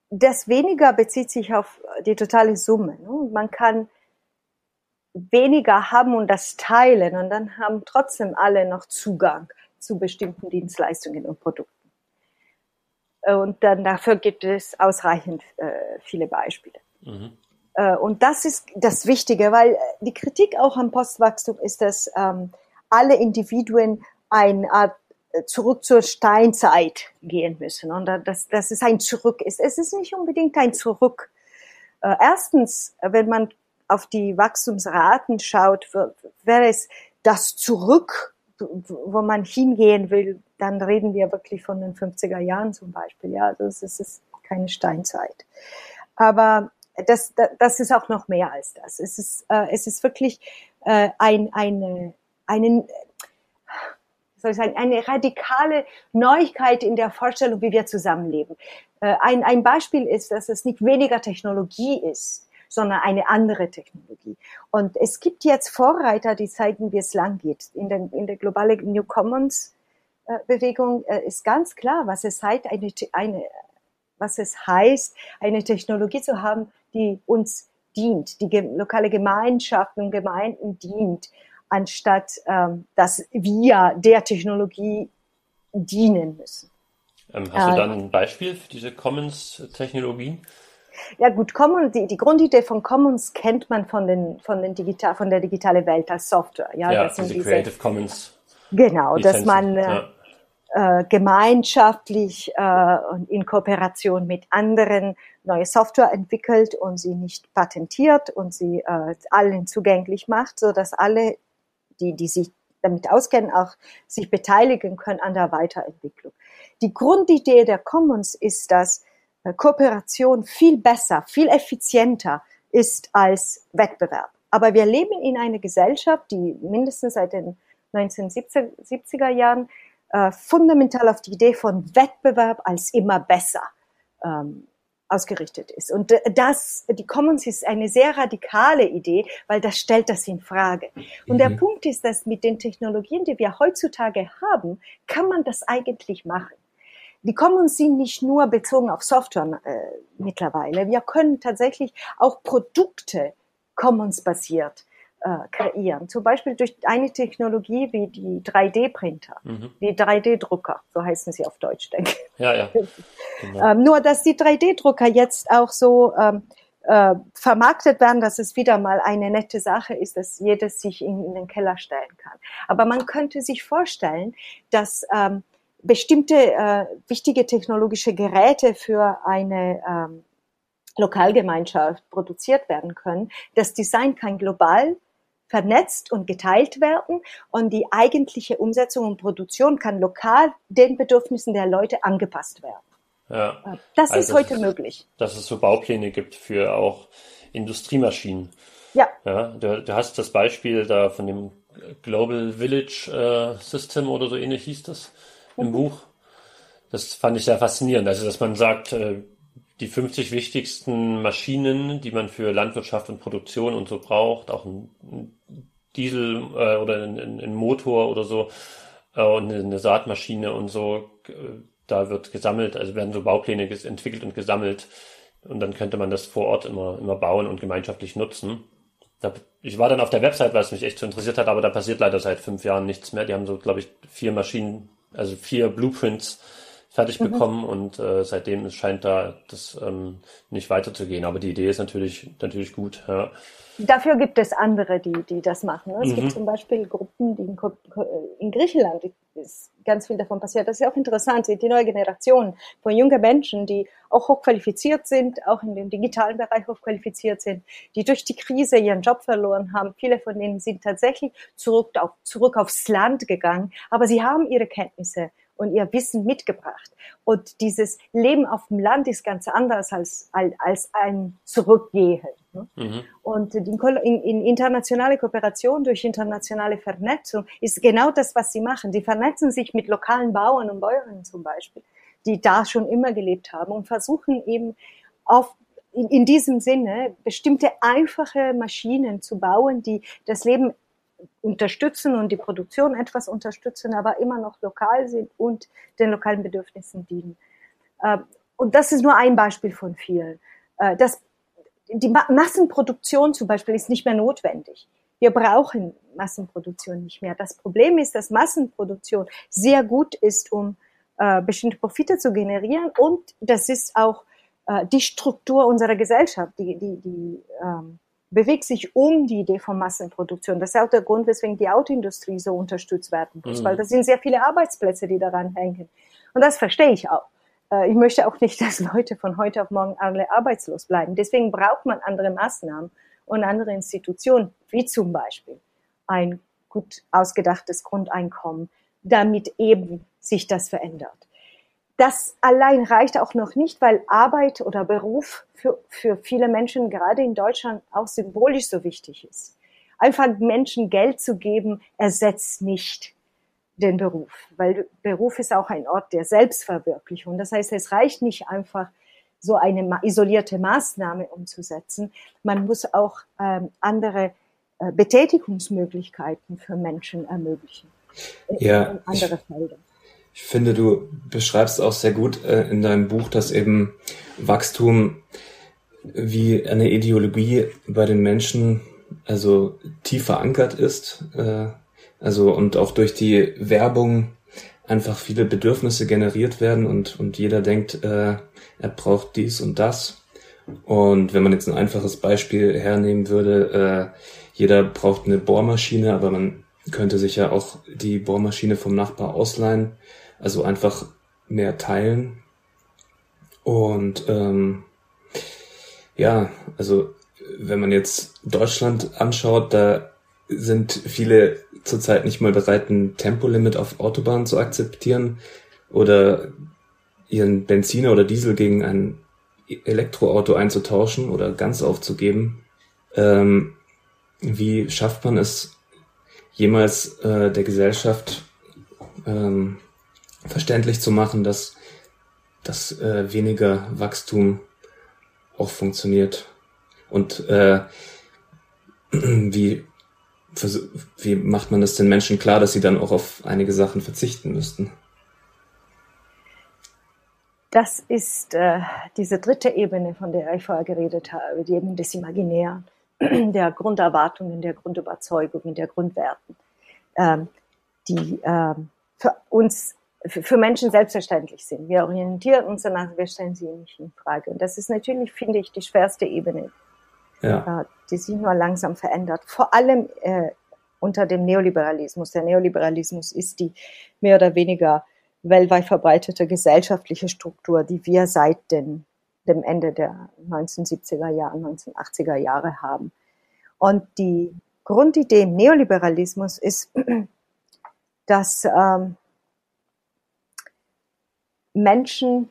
D: das weniger bezieht sich auf die totale Summe. Ne? Man kann weniger haben und das teilen und dann haben trotzdem alle noch Zugang zu bestimmten Dienstleistungen und Produkten. Und dann dafür gibt es ausreichend äh, viele Beispiele. Äh, und das ist das Wichtige, weil die Kritik auch am Postwachstum ist, dass ähm, alle Individuen eine Art äh, zurück zur Steinzeit gehen müssen. Und das, das ist ein Zurück ist. Es ist nicht unbedingt ein Zurück. Äh, erstens, wenn man auf die Wachstumsraten schaut, wäre es das Zurück, wo man hingehen will, dann reden wir wirklich von den 50er Jahren zum Beispiel. Ja, also es ist keine Steinzeit. Aber das, das ist auch noch mehr als das. Es ist, äh, es ist wirklich äh, ein, eine, einen, soll ich sagen, eine radikale Neuigkeit in der Vorstellung, wie wir zusammenleben. Äh, ein, ein Beispiel ist, dass es nicht weniger Technologie ist, sondern eine andere Technologie. Und es gibt jetzt Vorreiter, die zeigen, wie es lang geht. In der, in der globalen New Commons äh, Bewegung äh, ist ganz klar, was es heißt, eine, eine, was es heißt, eine Technologie zu haben, die uns dient, die lokale Gemeinschaften und Gemeinden dient, anstatt ähm, dass wir der Technologie dienen müssen.
B: Ähm, hast du dann ein Beispiel für diese Commons-Technologien?
D: Ja gut, Commons, die, die Grundidee von Commons kennt man von, den, von, den digital, von der digitalen Welt als Software.
B: Ja, ja das sind diese Creative Commons.
D: Genau, Lizenzen. dass man ja. Äh, gemeinschaftlich äh, in Kooperation mit anderen neue Software entwickelt und sie nicht patentiert und sie äh, allen zugänglich macht, so dass alle, die, die sich damit auskennen, auch sich beteiligen können an der Weiterentwicklung. Die Grundidee der Commons ist, dass äh, Kooperation viel besser, viel effizienter ist als Wettbewerb. Aber wir leben in einer Gesellschaft, die mindestens seit den 1970er Jahren äh, fundamental auf die Idee von Wettbewerb als immer besser ähm, ausgerichtet ist. Und das, die Commons ist eine sehr radikale Idee, weil das stellt das in Frage. Und mhm. der Punkt ist, dass mit den Technologien, die wir heutzutage haben, kann man das eigentlich machen. Die Commons sind nicht nur bezogen auf Software äh, mittlerweile. Wir können tatsächlich auch Produkte Commons-basiert äh, kreieren. Zum Beispiel durch eine Technologie wie die 3D-Printer, mhm. die 3D-Drucker, so heißen sie auf Deutsch, denke ich.
B: Ja, ja.
D: Genau. Ähm, nur, dass die 3D-Drucker jetzt auch so ähm, äh, vermarktet werden, dass es wieder mal eine nette Sache ist, dass jedes sich in, in den Keller stellen kann. Aber man könnte sich vorstellen, dass ähm, bestimmte äh, wichtige technologische Geräte für eine ähm, Lokalgemeinschaft produziert werden können. Das Design kann global vernetzt und geteilt werden und die eigentliche Umsetzung und Produktion kann lokal den Bedürfnissen der Leute angepasst werden.
B: Ja.
D: Das also ist heute möglich.
B: Dass es so Baupläne gibt für auch Industriemaschinen.
D: Ja.
B: ja du, du hast das Beispiel da von dem Global Village äh, System oder so ähnlich hieß das im mhm. Buch. Das fand ich sehr faszinierend. Also, dass man sagt, äh, die 50 wichtigsten Maschinen, die man für Landwirtschaft und Produktion und so braucht, auch ein, Diesel äh, oder ein, ein, Motor oder so äh, und eine Saatmaschine und so, äh, da wird gesammelt, also werden so Baupläne entwickelt und gesammelt und dann könnte man das vor Ort immer, immer bauen und gemeinschaftlich nutzen. da, ich war dann auf der Website, weil es mich echt so interessiert hat, aber da passiert leider seit fünf Jahren nichts mehr. Die haben so, glaube ich, vier Maschinen, also vier Blueprints fertig mhm. bekommen und äh, seitdem scheint da das ähm, nicht weiterzugehen. Aber die Idee ist natürlich natürlich gut. Ja.
D: Dafür gibt es andere, die, die das machen. Es mhm. gibt zum Beispiel Gruppen, die in, in Griechenland ist ganz viel davon passiert. Das ist ja auch interessant, die neue Generation von jungen Menschen, die auch hochqualifiziert sind, auch in dem digitalen Bereich hochqualifiziert sind, die durch die Krise ihren Job verloren haben. Viele von denen sind tatsächlich zurück, auf, zurück aufs Land gegangen, aber sie haben ihre Kenntnisse und ihr Wissen mitgebracht. Und dieses Leben auf dem Land ist ganz anders als, als ein Zurückgehen. Ne? Mhm. Und in, in, internationale Kooperation durch internationale Vernetzung ist genau das, was sie machen. Die vernetzen sich mit lokalen Bauern und Bäuerinnen zum Beispiel, die da schon immer gelebt haben und versuchen eben auf in, in diesem Sinne bestimmte einfache Maschinen zu bauen, die das Leben unterstützen und die Produktion etwas unterstützen, aber immer noch lokal sind und den lokalen Bedürfnissen dienen. Ähm, und das ist nur ein Beispiel von vielen. Äh, das, die Massenproduktion zum Beispiel ist nicht mehr notwendig. Wir brauchen Massenproduktion nicht mehr. Das Problem ist, dass Massenproduktion sehr gut ist, um äh, bestimmte Profite zu generieren und das ist auch äh, die Struktur unserer Gesellschaft, die, die, die ähm, bewegt sich um die Idee von Massenproduktion. Das ist auch der Grund, weswegen die Autoindustrie so unterstützt werden muss, mhm. weil das sind sehr viele Arbeitsplätze, die daran hängen. Und das verstehe ich auch. Äh, ich möchte auch nicht, dass Leute von heute auf morgen alle arbeitslos bleiben. Deswegen braucht man andere Maßnahmen und andere Institutionen, wie zum Beispiel ein gut ausgedachtes Grundeinkommen, damit eben sich das verändert das allein reicht auch noch nicht, weil Arbeit oder Beruf für, für viele Menschen gerade in Deutschland auch symbolisch so wichtig ist. Einfach Menschen Geld zu geben, ersetzt nicht den Beruf, weil Beruf ist auch ein Ort der Selbstverwirklichung. Das heißt, es reicht nicht einfach, so eine isolierte Maßnahme umzusetzen. Man muss auch ähm, andere äh, Betätigungsmöglichkeiten für Menschen ermöglichen.
C: Ja, andere Felder. Ich finde, du beschreibst auch sehr gut äh, in deinem Buch, dass eben Wachstum wie eine Ideologie bei den Menschen also tief verankert ist, äh, also und auch durch die Werbung einfach viele Bedürfnisse generiert werden und, und jeder denkt, äh, er braucht dies und das. Und wenn man jetzt ein einfaches Beispiel hernehmen würde, äh, jeder braucht eine Bohrmaschine, aber man könnte sich ja auch die Bohrmaschine vom Nachbar ausleihen also einfach mehr teilen. Und ähm, ja, also wenn man jetzt Deutschland anschaut, da sind viele zurzeit nicht mal bereit, ein Tempolimit auf Autobahnen zu akzeptieren oder ihren Benziner oder Diesel gegen ein Elektroauto einzutauschen oder ganz aufzugeben. Ähm, wie schafft man es jemals äh, der Gesellschaft ähm, verständlich zu machen, dass, dass äh, weniger Wachstum auch funktioniert. Und äh, wie, wie macht man es den Menschen klar, dass sie dann auch auf einige Sachen verzichten müssten?
D: Das ist äh, diese dritte Ebene, von der ich vorher geredet habe, die Ebene des Imaginären, der Grunderwartungen, der Grundüberzeugungen, der Grundwerten, ähm, die ähm, für uns für Menschen selbstverständlich sind. Wir orientieren uns danach, wir stellen sie nicht in Frage. Und das ist natürlich, finde ich, die schwerste Ebene, ja. die sich nur langsam verändert. Vor allem äh, unter dem Neoliberalismus. Der Neoliberalismus ist die mehr oder weniger weltweit verbreitete gesellschaftliche Struktur, die wir seit den, dem Ende der 1970er Jahre, 1980er Jahre haben. Und die Grundidee im Neoliberalismus ist, dass ähm, Menschen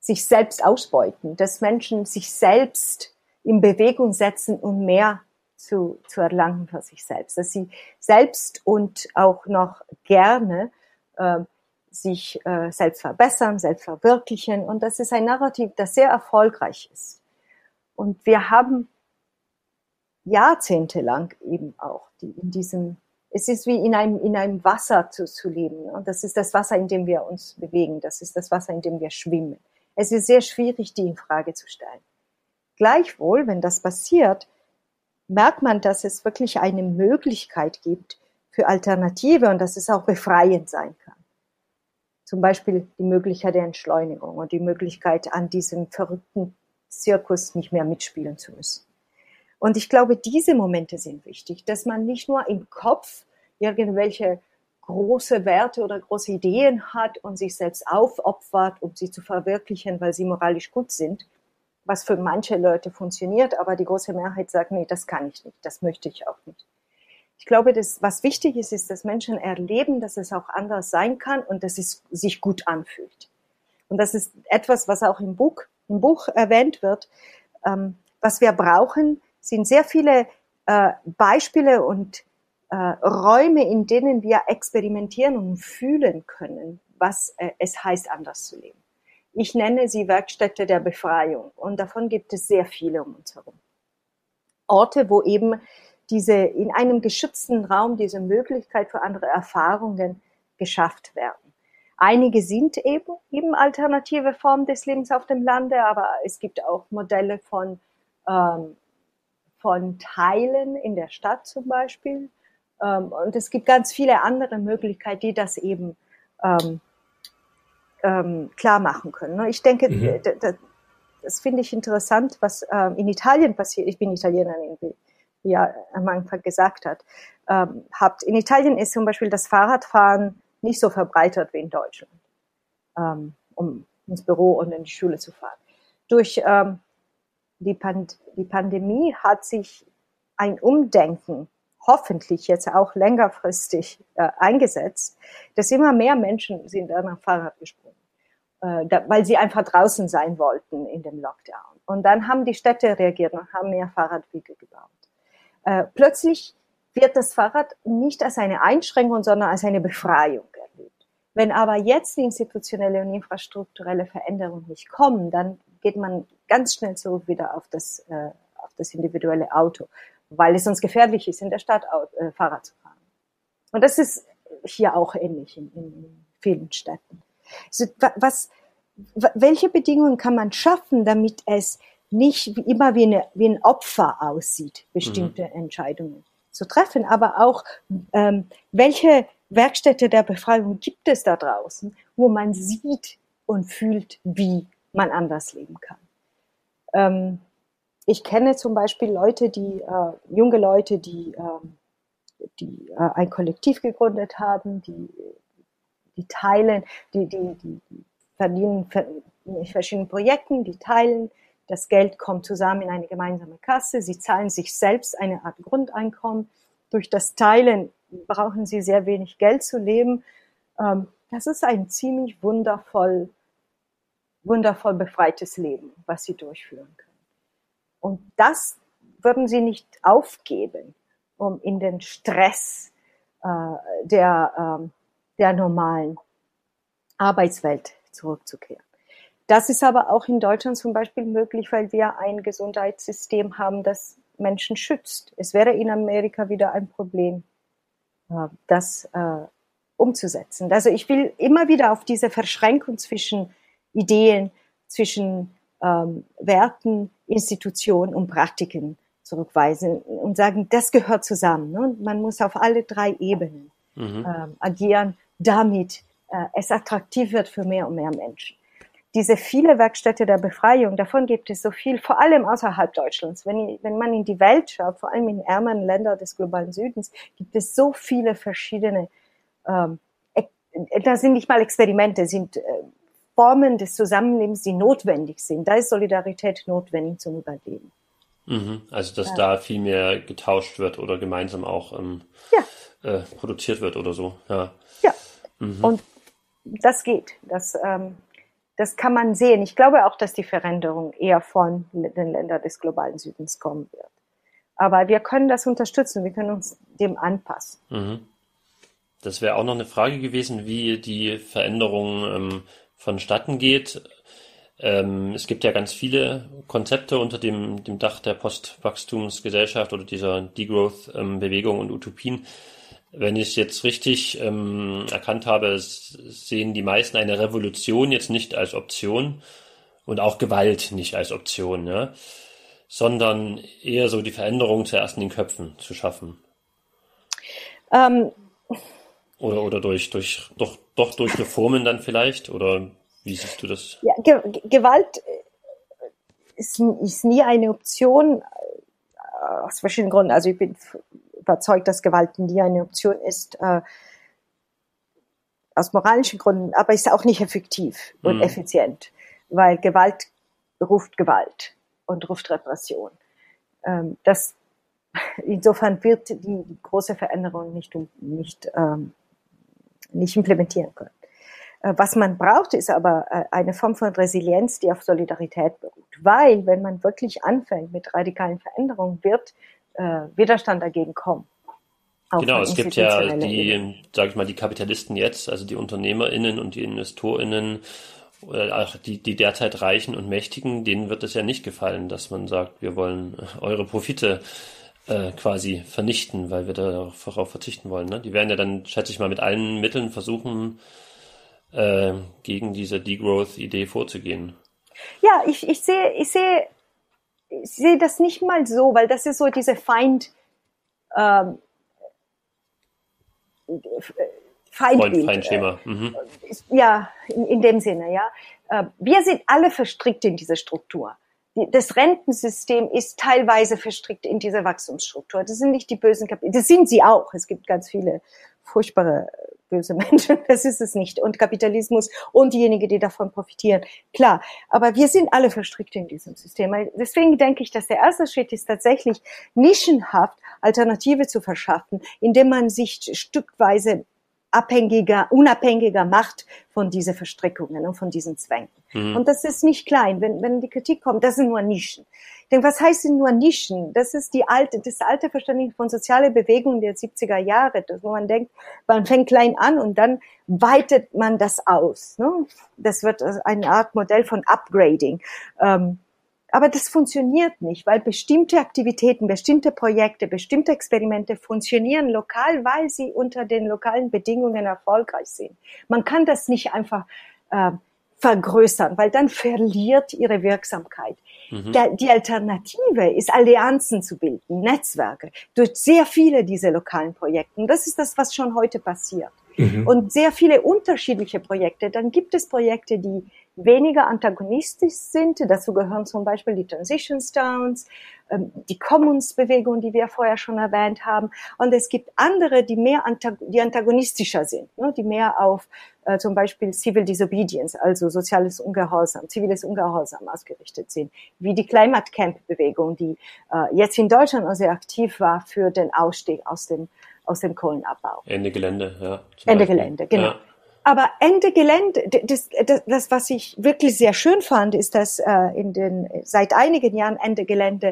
D: sich selbst ausbeuten, dass Menschen sich selbst in Bewegung setzen, um mehr zu, zu erlangen für sich selbst, dass sie selbst und auch noch gerne äh, sich äh, selbst verbessern, selbst verwirklichen. Und das ist ein Narrativ, das sehr erfolgreich ist. Und wir haben jahrzehntelang eben auch die in diesem es ist wie in einem, in einem Wasser zu, zu leben. Und das ist das Wasser, in dem wir uns bewegen. Das ist das Wasser, in dem wir schwimmen. Es ist sehr schwierig, die in Frage zu stellen. Gleichwohl, wenn das passiert, merkt man, dass es wirklich eine Möglichkeit gibt für Alternative und dass es auch befreiend sein kann. Zum Beispiel die Möglichkeit der Entschleunigung und die Möglichkeit, an diesem verrückten Zirkus nicht mehr mitspielen zu müssen. Und ich glaube, diese Momente sind wichtig, dass man nicht nur im Kopf irgendwelche große Werte oder große Ideen hat und sich selbst aufopfert, um sie zu verwirklichen, weil sie moralisch gut sind, was für manche Leute funktioniert, aber die große Mehrheit sagt, nee, das kann ich nicht, das möchte ich auch nicht. Ich glaube, dass, was wichtig ist, ist, dass Menschen erleben, dass es auch anders sein kann und dass es sich gut anfühlt. Und das ist etwas, was auch im Buch, im Buch erwähnt wird. Ähm, was wir brauchen, sind sehr viele äh, Beispiele und Räume, in denen wir experimentieren und fühlen können, was äh, es heißt, anders zu leben. Ich nenne sie Werkstätte der Befreiung und davon gibt es sehr viele um uns herum. Orte, wo eben diese in einem geschützten Raum diese Möglichkeit für andere Erfahrungen geschafft werden. Einige sind eben, eben alternative Formen des Lebens auf dem Lande, aber es gibt auch Modelle von, ähm, von Teilen in der Stadt zum Beispiel. Ähm, und es gibt ganz viele andere Möglichkeiten, die das eben ähm, ähm, klar machen können. Ich denke, mhm. das, finde ich interessant, was ähm, in Italien passiert. Ich bin Italienerin, wie, wie er am Anfang gesagt hat. Ähm, habt. In Italien ist zum Beispiel das Fahrradfahren nicht so verbreitet wie in Deutschland, ähm, um ins Büro und in die Schule zu fahren. Durch die, Pand die Pandemie hat sich ein Umdenken hoffentlich jetzt auch längerfristig äh, eingesetzt, dass immer mehr Menschen sind dann am Fahrrad gesprungen, äh, da, weil sie einfach draußen sein wollten in dem Lockdown. Und dann haben die Städte reagiert und haben mehr Fahrradwege gebaut. Äh, plötzlich wird das Fahrrad nicht als eine Einschränkung, sondern als eine Befreiung erlebt. Wenn aber jetzt die institutionelle und infrastrukturelle Veränderung nicht kommen, dann geht man ganz schnell zurück wieder auf das, äh, auf das individuelle Auto weil es sonst gefährlich ist, in der Stadt äh, Fahrrad zu fahren. Und das ist hier auch ähnlich in, in vielen Städten. Also, was, welche Bedingungen kann man schaffen, damit es nicht immer wie, eine, wie ein Opfer aussieht, bestimmte mhm. Entscheidungen zu treffen, aber auch ähm, welche Werkstätte der Befreiung gibt es da draußen, wo man sieht und fühlt, wie man anders leben kann. Ähm, ich kenne zum Beispiel Leute, die, äh, junge Leute, die, äh, die äh, ein Kollektiv gegründet haben, die, die teilen, die, die, die verdienen in verschiedenen Projekten, die teilen, das Geld kommt zusammen in eine gemeinsame Kasse, sie zahlen sich selbst eine Art Grundeinkommen. Durch das Teilen brauchen sie sehr wenig Geld zu leben. Ähm, das ist ein ziemlich wundervoll, wundervoll befreites Leben, was sie durchführen können. Und das würden sie nicht aufgeben, um in den Stress äh, der, äh, der normalen Arbeitswelt zurückzukehren. Das ist aber auch in Deutschland zum Beispiel möglich, weil wir ein Gesundheitssystem haben, das Menschen schützt. Es wäre in Amerika wieder ein Problem, äh, das äh, umzusetzen. Also ich will immer wieder auf diese Verschränkung zwischen Ideen, zwischen ähm, Werten, Institutionen und Praktiken zurückweisen und sagen, das gehört zusammen. Ne? Man muss auf alle drei Ebenen mhm. ähm, agieren, damit äh, es attraktiv wird für mehr und mehr Menschen. Diese viele Werkstätte der Befreiung, davon gibt es so viel, vor allem außerhalb Deutschlands. Wenn, wenn man in die Welt schaut, vor allem in ärmeren Ländern des globalen Südens, gibt es so viele verschiedene, ähm, da sind nicht mal Experimente, sind äh, Formen des Zusammenlebens, die notwendig sind. Da ist Solidarität notwendig zum Überleben.
B: Mhm, also dass ja. da viel mehr getauscht wird oder gemeinsam auch ähm, ja. äh, produziert wird oder so. Ja.
D: Ja. Mhm. Und das geht. Das, ähm, das kann man sehen. Ich glaube auch, dass die Veränderung eher von den Ländern des globalen Südens kommen wird. Aber wir können das unterstützen. Wir können uns dem anpassen.
B: Mhm. Das wäre auch noch eine Frage gewesen, wie die Veränderung ähm, vonstatten geht. Ähm, es gibt ja ganz viele Konzepte unter dem, dem Dach der Postwachstumsgesellschaft oder dieser Degrowth-Bewegung und Utopien. Wenn ich es jetzt richtig ähm, erkannt habe, sehen die meisten eine Revolution jetzt nicht als Option und auch Gewalt nicht als Option. Ja? sondern eher so die Veränderung zuerst in den Köpfen zu schaffen?
D: Ähm,
B: oder oder durch, durch, doch, doch durch Reformen dann vielleicht? Oder wie siehst du das?
D: Ja, Ge Gewalt ist, ist nie eine Option äh, aus verschiedenen Gründen. Also ich bin überzeugt, dass Gewalt nie eine Option ist. Äh, aus moralischen Gründen, aber ist auch nicht effektiv und mhm. effizient, weil Gewalt ruft Gewalt und ruft Repression. Ähm, das, insofern wird die große Veränderung nicht, nicht, ähm, nicht implementieren können. Äh, was man braucht, ist aber äh, eine Form von Resilienz, die auf Solidarität beruht. Weil, wenn man wirklich anfängt mit radikalen Veränderungen, wird äh, Widerstand dagegen kommen.
B: Genau, es gibt ja die, sage ich mal, die Kapitalisten jetzt, also die UnternehmerInnen und die InvestorInnen, auch die, die derzeit Reichen und Mächtigen, denen wird es ja nicht gefallen, dass man sagt, wir wollen eure Profite äh, quasi vernichten, weil wir darauf verzichten wollen. Ne? Die werden ja dann, schätze ich mal, mit allen Mitteln versuchen, äh, gegen diese Degrowth-Idee vorzugehen.
D: Ja, ich, ich sehe, ich sehe, ich sehe das nicht mal so, weil das ist so diese Feind, ähm, Feindbild.
B: Feindschema. Mhm.
D: Ja, in, in, dem Sinne, ja. Äh, wir sind alle verstrickt in diese Struktur. Das Rentensystem ist teilweise verstrickt in diese Wachstumsstruktur. Das sind nicht die bösen Kapitalisten. Das sind sie auch. Es gibt ganz viele furchtbare böse Menschen. Das ist es nicht. Und Kapitalismus und diejenigen, die davon profitieren. Klar. Aber wir sind alle verstrickt in diesem System. Deswegen denke ich, dass der erste Schritt ist tatsächlich nischenhaft Alternative zu verschaffen, indem man sich stückweise abhängiger, unabhängiger macht von diesen Verstrickungen und von diesen Zwängen. Mhm. Und das ist nicht klein. Wenn, wenn die Kritik kommt, das sind nur Nischen. Denn was heißt denn nur Nischen? Das ist die alte, das alte Verständnis von sozialer Bewegung der 70er Jahre, wo man denkt, man fängt klein an und dann weitet man das aus. Ne? Das wird eine Art Modell von Upgrading. Ähm, aber das funktioniert nicht, weil bestimmte Aktivitäten, bestimmte Projekte, bestimmte Experimente funktionieren lokal, weil sie unter den lokalen Bedingungen erfolgreich sind. Man kann das nicht einfach äh, vergrößern, weil dann verliert ihre Wirksamkeit. Mhm. Der, die Alternative ist, Allianzen zu bilden, Netzwerke, durch sehr viele dieser lokalen Projekte. Und das ist das, was schon heute passiert. Mhm. Und sehr viele unterschiedliche Projekte. Dann gibt es Projekte, die weniger antagonistisch sind. Dazu gehören zum Beispiel die Transition Stones, ähm, die Commons-Bewegung, die wir vorher schon erwähnt haben. Und es gibt andere, die mehr die antagonistischer sind, ne, die mehr auf äh, zum Beispiel Civil Disobedience, also soziales Ungehorsam, ziviles Ungehorsam ausgerichtet sind, wie die Climate Camp-Bewegung, die äh, jetzt in Deutschland auch sehr aktiv war für den Ausstieg aus dem aus dem Kohlenabbau.
B: Ende Gelände, ja.
D: Ende Beispiel. Gelände, genau. Ja. Aber Ende Gelände, das, das, das, was ich wirklich sehr schön fand, ist, dass äh, in den seit einigen Jahren Ende Gelände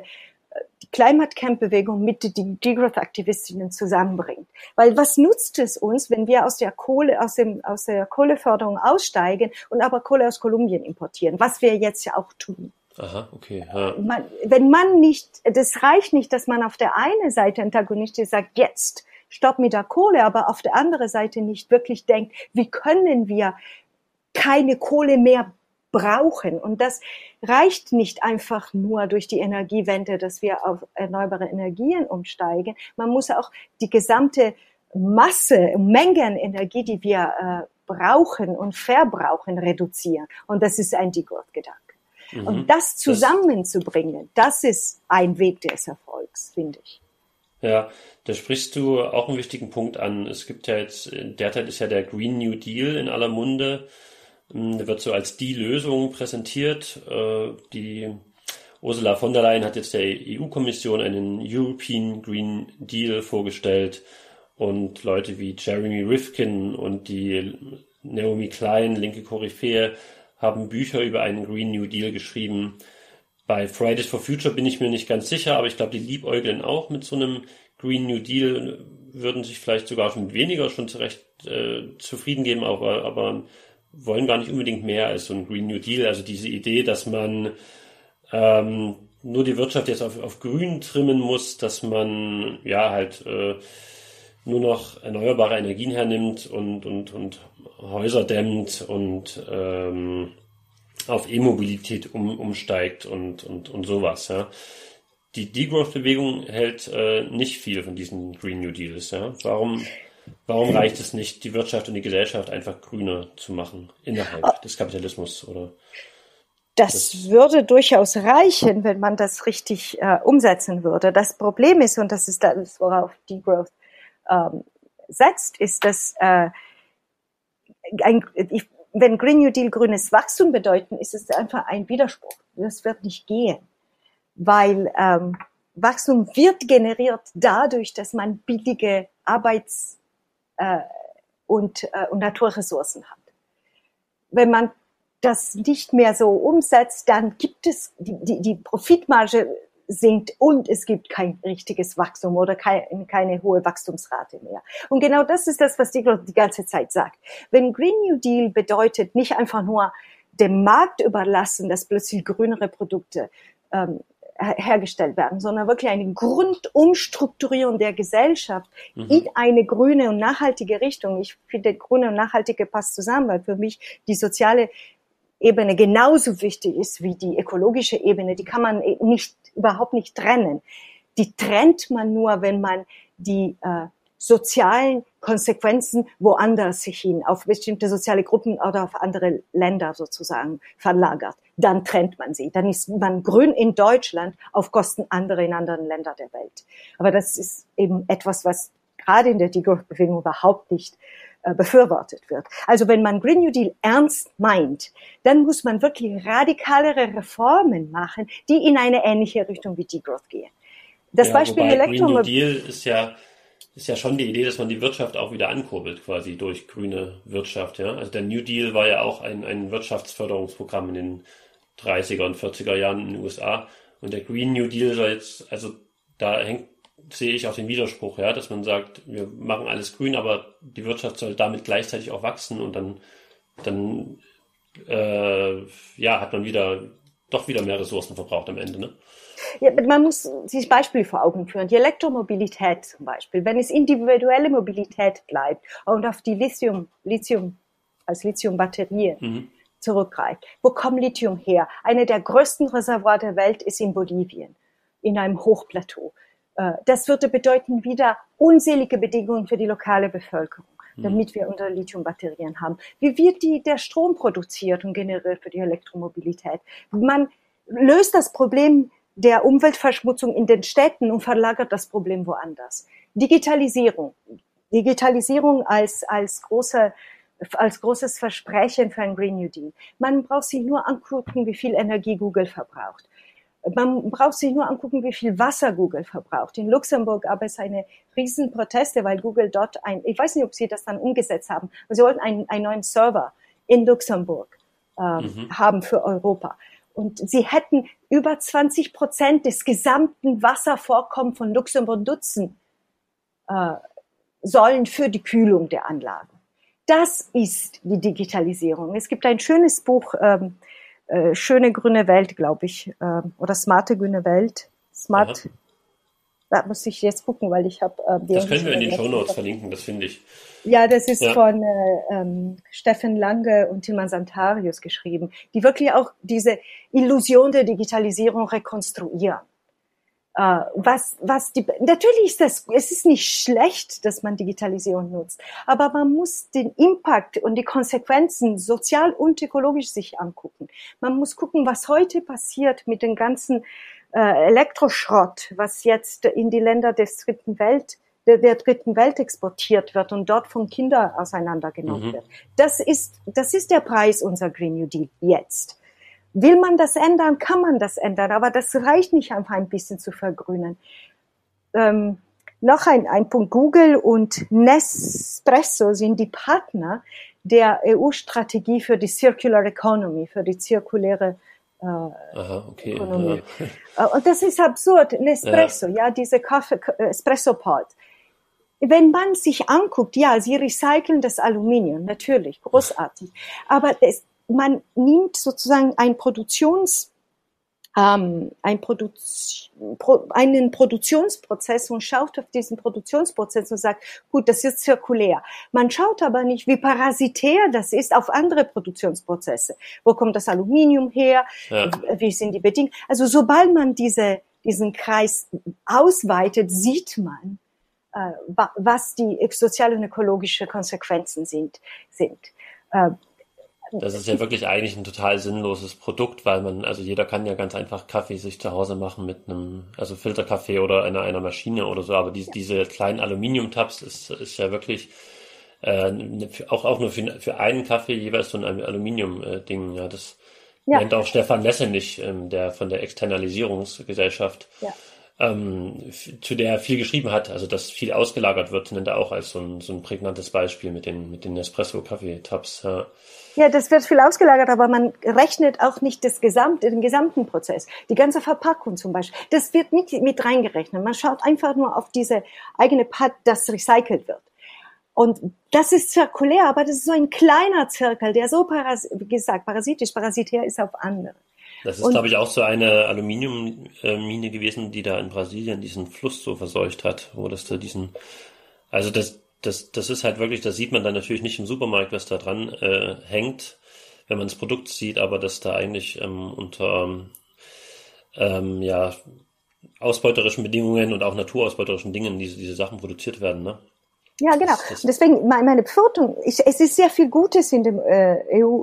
D: äh, die Climate Camp Bewegung mit den Degrowth Aktivistinnen zusammenbringt. Weil was nutzt es uns, wenn wir aus der Kohle, aus dem, aus der Kohleförderung aussteigen und aber Kohle aus Kolumbien importieren, was wir jetzt ja auch tun.
B: Aha, okay. Ja.
D: Man, wenn man nicht, das reicht nicht, dass man auf der einen Seite antagonistisch sagt, jetzt Stopp mit der Kohle, aber auf der anderen Seite nicht wirklich denkt, wie können wir keine Kohle mehr brauchen. Und das reicht nicht einfach nur durch die Energiewende, dass wir auf erneuerbare Energien umsteigen. Man muss auch die gesamte Masse, Menge an Energie, die wir äh, brauchen und verbrauchen, reduzieren. Und das ist ein Degrowth-Gedanke. Mhm. Und das zusammenzubringen, das ist ein Weg des Erfolgs, finde ich.
B: Ja, da sprichst du auch einen wichtigen Punkt an. Es gibt ja jetzt, derzeit ist ja der Green New Deal in aller Munde. Hm, der wird so als die Lösung präsentiert. Äh, die Ursula von der Leyen hat jetzt der EU-Kommission einen European Green Deal vorgestellt und Leute wie Jeremy Rifkin und die Naomi Klein, linke Koryphäe, haben Bücher über einen Green New Deal geschrieben. Bei Fridays for Future bin ich mir nicht ganz sicher, aber ich glaube, die liebäugeln auch mit so einem Green New Deal, würden sich vielleicht sogar schon weniger schon zurecht äh, zufrieden geben, aber, aber wollen gar nicht unbedingt mehr als so ein Green New Deal. Also diese Idee, dass man ähm, nur die Wirtschaft jetzt auf, auf grün trimmen muss, dass man ja halt äh, nur noch erneuerbare Energien hernimmt und, und, und Häuser dämmt und ähm, auf E-Mobilität um, umsteigt und, und, und sowas. Ja. Die Degrowth-Bewegung hält äh, nicht viel von diesen Green New Deals. Ja. Warum, warum reicht es nicht, die Wirtschaft und die Gesellschaft einfach grüner zu machen innerhalb oh. des Kapitalismus? Oder
D: das, das, würde durchaus reichen, wenn man das richtig äh, umsetzen würde. Das Problem ist, und das ist das, worauf Degrowth ähm, setzt, ist, dass äh, ein, ich, wenn Green New Deal grünes Wachstum bedeuten, ist es einfach ein Widerspruch. Das wird nicht gehen, weil ähm, Wachstum wird generiert dadurch, dass man billige Arbeits- äh, und, äh, und Naturressourcen hat. Wenn man das nicht mehr so umsetzt, dann gibt es die, die, die Profitmarge sinkt und es gibt kein richtiges Wachstum oder keine, keine hohe Wachstumsrate mehr. Und genau das ist das, was die die ganze Zeit sagt. Wenn Green New Deal bedeutet, nicht einfach nur dem Markt überlassen, dass plötzlich grünere Produkte ähm, hergestellt werden, sondern wirklich eine Grundumstrukturierung der Gesellschaft mhm. in eine grüne und nachhaltige Richtung. Ich finde, grüne und nachhaltige passt zusammen, weil für mich die soziale Ebene genauso wichtig ist wie die ökologische Ebene. Die kann man nicht, überhaupt nicht trennen. Die trennt man nur, wenn man die äh, sozialen Konsequenzen woanders sich hin, auf bestimmte soziale Gruppen oder auf andere Länder sozusagen verlagert. Dann trennt man sie. Dann ist man grün in Deutschland auf Kosten anderer in anderen Ländern der Welt. Aber das ist eben etwas, was gerade in der Degrowth-Bewegung überhaupt nicht äh, befürwortet wird. Also wenn man Green New Deal ernst meint, dann muss man wirklich radikalere Reformen machen, die in eine ähnliche Richtung wie Degrowth gehen.
B: Das ja, Beispiel Elektromobilität. Green New Deal ist ja ist ja schon die Idee, dass man die Wirtschaft auch wieder ankurbelt, quasi durch grüne Wirtschaft. Ja? Also der New Deal war ja auch ein, ein Wirtschaftsförderungsprogramm in den 30er und 40er Jahren in den USA. Und der Green New Deal soll jetzt, also da hängt sehe ich auch den Widerspruch, ja, dass man sagt, wir machen alles grün, aber die Wirtschaft soll damit gleichzeitig auch wachsen und dann, dann äh, ja, hat man wieder doch wieder mehr Ressourcen verbraucht am Ende. Ne?
D: Ja, man muss sich Beispiele vor Augen führen. Die Elektromobilität zum Beispiel, wenn es individuelle Mobilität bleibt und auf die Lithium, Lithium als Lithiumbatterie mhm. zurückgreift. Wo kommt Lithium her? Eine der größten Reservoire der Welt ist in Bolivien, in einem Hochplateau. Äh, das würde bedeuten wieder unselige Bedingungen für die lokale Bevölkerung, hm. damit wir unsere Lithiumbatterien haben. Wie wird die, der Strom produziert und generiert für die Elektromobilität? Man löst das Problem der Umweltverschmutzung in den Städten und verlagert das Problem woanders. Digitalisierung. Digitalisierung als, als große als großes Versprechen für ein Green New Deal. Man braucht sich nur angucken, wie viel Energie Google verbraucht. Man braucht sich nur angucken, wie viel Wasser Google verbraucht. In Luxemburg gab es eine riesen Proteste, weil Google dort ein, ich weiß nicht, ob sie das dann umgesetzt haben, aber sie wollten einen, einen neuen Server in Luxemburg ähm, mhm. haben für Europa. Und sie hätten über 20 Prozent des gesamten Wasservorkommens von Luxemburg nutzen äh, sollen für die Kühlung der Anlagen. Das ist die Digitalisierung. Es gibt ein schönes Buch, ähm, äh, schöne grüne Welt, glaube ich, äh, oder smarte grüne Welt. Smart. Aha. Da muss ich jetzt gucken, weil ich habe.
B: Äh, das können wir in den Show Notes verlinken, das finde ich.
D: Ja, das ist ja. von äh, ähm, Steffen Lange und Tilman Santarius geschrieben, die wirklich auch diese Illusion der Digitalisierung rekonstruieren. Uh, was, was die, natürlich ist das, es ist nicht schlecht, dass man Digitalisierung nutzt, aber man muss den Impact und die Konsequenzen sozial und ökologisch sich angucken. Man muss gucken, was heute passiert mit dem ganzen äh, Elektroschrott, was jetzt in die Länder des dritten Welt, der, der dritten Welt exportiert wird und dort von Kindern auseinandergenommen mhm. wird. Das ist, das ist der Preis unserer Green New Deal jetzt. Will man das ändern, kann man das ändern, aber das reicht nicht einfach ein bisschen zu vergrünen. Ähm, noch ein, ein Punkt. Google und Nespresso sind die Partner der EU-Strategie für die Circular Economy, für die zirkuläre äh, Aha, okay, Ökonomie. Ja. Äh, und das ist absurd. Nespresso, ja, ja diese Kaffee, äh, Espresso-Pod. Wenn man sich anguckt, ja, sie recyceln das Aluminium, natürlich, großartig. Aber das, man nimmt sozusagen ein Produktions ähm, ein Produ Pro einen Produktionsprozess und schaut auf diesen Produktionsprozess und sagt, gut, das ist zirkulär. Man schaut aber nicht, wie parasitär das ist auf andere Produktionsprozesse. Wo kommt das Aluminium her? Ja. Wie sind die Bedingungen? Also sobald man diese, diesen Kreis ausweitet, sieht man, äh, was die soziale und ökologische Konsequenzen sind. sind. Äh,
B: das ist ja wirklich eigentlich ein total sinnloses Produkt, weil man, also jeder kann ja ganz einfach Kaffee sich zu Hause machen mit einem, also Filterkaffee oder einer, einer Maschine oder so, aber die, diese kleinen Aluminium-Tabs ist, ist ja wirklich äh, auch, auch nur für, für einen Kaffee jeweils so ein Aluminium-Ding. Ja, das ja. nennt auch Stefan Lessenich, ähm, der von der Externalisierungsgesellschaft. Ja ähm, zu der er viel geschrieben hat, also dass viel ausgelagert wird, nennt er auch als so ein, so ein prägnantes Beispiel mit den, mit den Espresso-Kaffee-Tabs. Ja.
D: Ja, das wird viel ausgelagert, aber man rechnet auch nicht das gesamte, den gesamten Prozess. Die ganze Verpackung zum Beispiel, das wird nicht mit reingerechnet. Man schaut einfach nur auf diese eigene Pad, das recycelt wird. Und das ist zirkulär, aber das ist so ein kleiner Zirkel, der so, paras wie gesagt, parasitisch, parasitär ist auf andere.
B: Das ist, glaube ich, auch so eine Aluminiummine gewesen, die da in Brasilien diesen Fluss so verseucht hat, wo das da diesen, also das, das, das ist halt wirklich, das sieht man dann natürlich nicht im Supermarkt, was da dran äh, hängt, wenn man das Produkt sieht, aber dass da eigentlich ähm, unter ähm, ja, ausbeuterischen Bedingungen und auch naturausbeuterischen Dingen diese, diese Sachen produziert werden, ne?
D: Ja, genau. Das, das Deswegen meine Befürchtung, ich, es ist sehr viel Gutes in dem äh, EU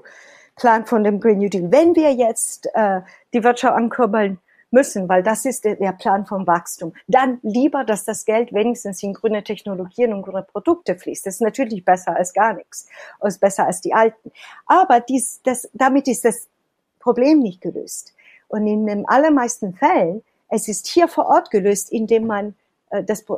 D: Plan von dem Green New Deal. Wenn wir jetzt äh, die Wirtschaft ankurbeln müssen, weil das ist der, Plan vom Wachstum, dann lieber, dass das Geld wenigstens in grüne Technologien und grüne Produkte fließt. Das ist natürlich besser als gar nichts, ist besser als die alten. Aber dies, das, damit ist das Problem nicht gelöst. Und in den allermeisten Fällen, es ist hier vor Ort gelöst, indem man äh, das, äh,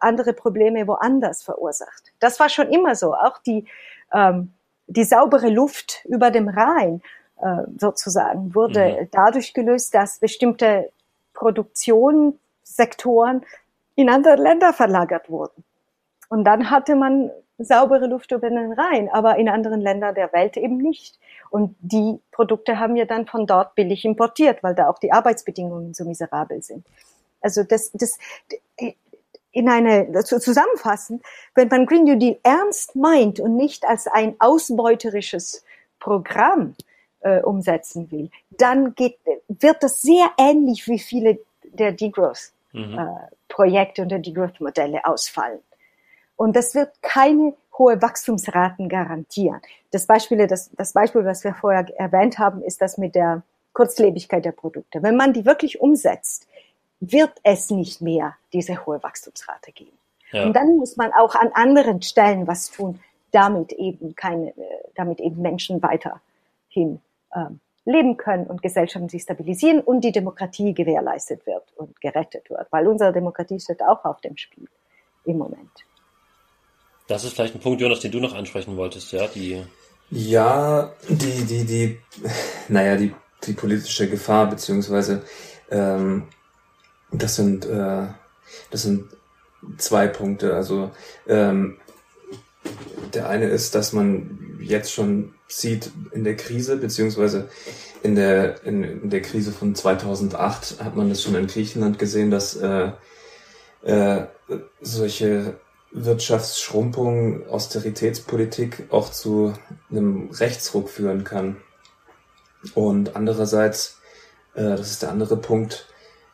D: andere Probleme woanders verursacht. Das war schon immer so. Auch die ähm, die saubere Luft über dem Rhein äh, sozusagen wurde mhm. dadurch gelöst, dass bestimmte Produktionssektoren in andere Länder verlagert wurden. Und dann hatte man saubere Luft über den Rhein, aber in anderen Ländern der Welt eben nicht. Und die Produkte haben wir dann von dort billig importiert, weil da auch die Arbeitsbedingungen so miserabel sind. Also das, das, in eine zu, zusammenfassen, wenn man Green New Deal ernst meint und nicht als ein ausbeuterisches Programm äh, umsetzen will, dann geht, wird das sehr ähnlich wie viele der Degrowth-Projekte mhm. äh, und der Degrowth-Modelle ausfallen. Und das wird keine hohe Wachstumsraten garantieren. Das Beispiel, das, das Beispiel, was wir vorher erwähnt haben, ist das mit der Kurzlebigkeit der Produkte. Wenn man die wirklich umsetzt, wird es nicht mehr diese hohe Wachstumsrate geben. Ja. Und dann muss man auch an anderen Stellen was tun, damit eben keine, damit eben Menschen weiterhin leben können und Gesellschaften sich stabilisieren und die Demokratie gewährleistet wird und gerettet wird, weil unsere Demokratie steht auch auf dem Spiel im Moment.
B: Das ist vielleicht ein Punkt, Jonas, den du noch ansprechen wolltest, ja, die.
C: Ja, die, die, die, naja, die, die politische Gefahr, beziehungsweise ähm, das sind, äh, das sind zwei Punkte. Also ähm, der eine ist, dass man jetzt schon sieht in der Krise, beziehungsweise in der, in, in der Krise von 2008 hat man das schon in Griechenland gesehen, dass äh, äh, solche Wirtschaftsschrumpung, Austeritätspolitik auch zu einem Rechtsruck führen kann. Und andererseits, äh, das ist der andere Punkt,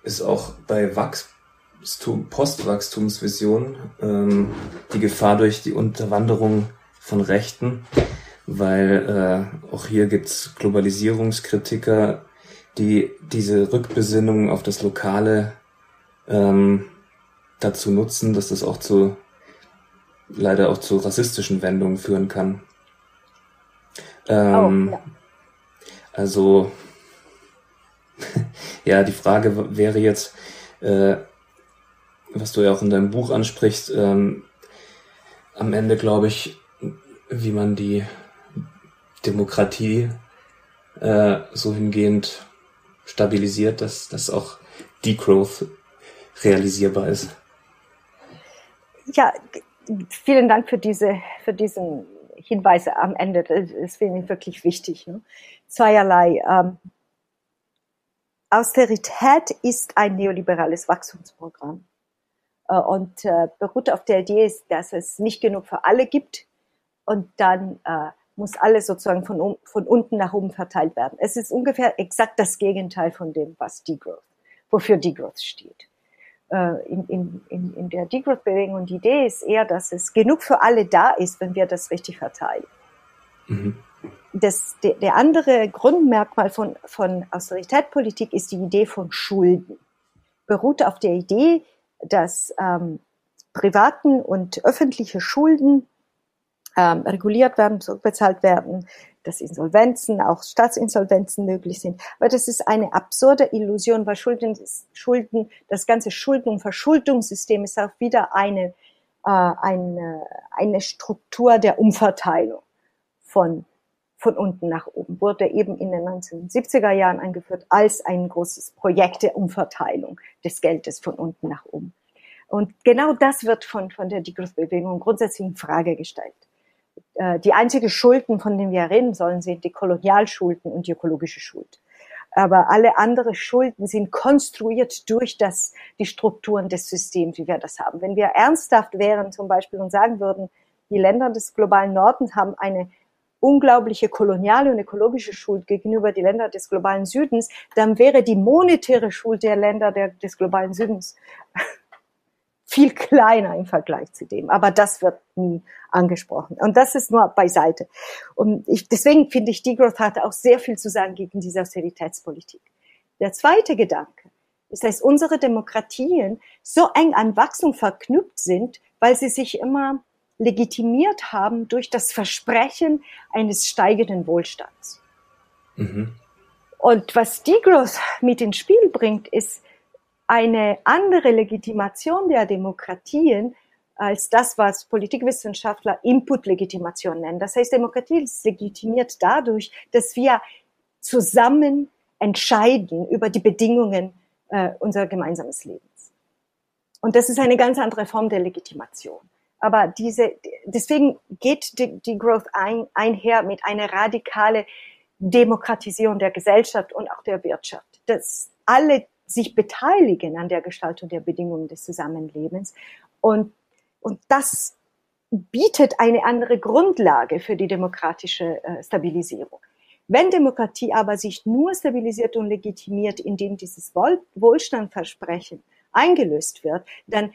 C: ist auch bei Wachstum, Postwachstumsvisionen ähm, die Gefahr durch die Unterwanderung von Rechten, weil äh, auch hier gibt's Globalisierungskritiker, die diese Rückbesinnung auf das Lokale ähm, dazu nutzen, dass das auch zu leider auch zu rassistischen Wendungen führen kann. Ähm, oh, ja. Also ja, die Frage wäre jetzt, äh, was du ja auch in deinem Buch ansprichst, ähm, am Ende glaube ich, wie man die Demokratie äh, so hingehend stabilisiert, dass, dass auch Degrowth realisierbar ist.
D: Ja, vielen Dank für diese, für diesen Hinweise am Ende. Das finde ich wirklich wichtig. Ne? Zweierlei. Ähm, Austerität ist ein neoliberales Wachstumsprogramm äh, und äh, beruht auf der Idee, dass es nicht genug für alle gibt und dann äh, muss alles sozusagen von, von unten nach oben verteilt werden. Es ist ungefähr exakt das Gegenteil von dem, was Degrowth, wofür Degrowth steht. In, in, in, in der Degrowth-Bewegung und die Idee ist eher, dass es genug für alle da ist, wenn wir das richtig verteilen. Mhm das, der, der andere Grundmerkmal von, von Austeritätspolitik ist die Idee von Schulden. Beruht auf der Idee, dass ähm, privaten und öffentliche Schulden ähm, reguliert werden, zurückbezahlt werden, dass Insolvenzen, auch Staatsinsolvenzen möglich sind. Aber das ist eine absurde Illusion, weil Schulden, Schulden das ganze Schulden- und Verschuldungssystem ist auch wieder eine, äh, eine, eine Struktur der Umverteilung von von unten nach oben, wurde eben in den 1970er Jahren eingeführt als ein großes Projekt der Umverteilung des Geldes von unten nach oben. Und genau das wird von, von der Degrowth-Bewegung grundsätzlich in Frage gestellt. Äh, die einzige Schulden, von denen wir reden sollen, sind die Kolonialschulden und die ökologische Schuld. Aber alle anderen Schulden sind konstruiert durch das, die Strukturen des Systems, wie wir das haben. Wenn wir ernsthaft wären zum Beispiel und sagen würden, die Länder des globalen Nordens haben eine unglaubliche koloniale und ökologische Schuld gegenüber die Länder des globalen Südens, dann wäre die monetäre Schuld der Länder der, des globalen Südens viel kleiner im Vergleich zu dem. Aber das wird nie angesprochen. Und das ist nur beiseite. Und ich, deswegen finde ich, Degrowth hat auch sehr viel zu sagen gegen diese Austeritätspolitik. Der zweite Gedanke ist, dass unsere Demokratien so eng an Wachstum verknüpft sind, weil sie sich immer legitimiert haben durch das Versprechen eines steigenden Wohlstands. Mhm. Und was Degrowth mit ins Spiel bringt, ist eine andere Legitimation der Demokratien als das, was Politikwissenschaftler Input-Legitimation nennen. Das heißt, Demokratie ist legitimiert dadurch, dass wir zusammen entscheiden über die Bedingungen äh, unser gemeinsames Lebens. Und das ist eine ganz andere Form der Legitimation. Aber diese, deswegen geht die, die Growth ein, einher mit einer radikale Demokratisierung der Gesellschaft und auch der Wirtschaft. Dass alle sich beteiligen an der Gestaltung der Bedingungen des Zusammenlebens. Und, und das bietet eine andere Grundlage für die demokratische äh, Stabilisierung. Wenn Demokratie aber sich nur stabilisiert und legitimiert, indem dieses Wohl Wohlstandversprechen eingelöst wird, dann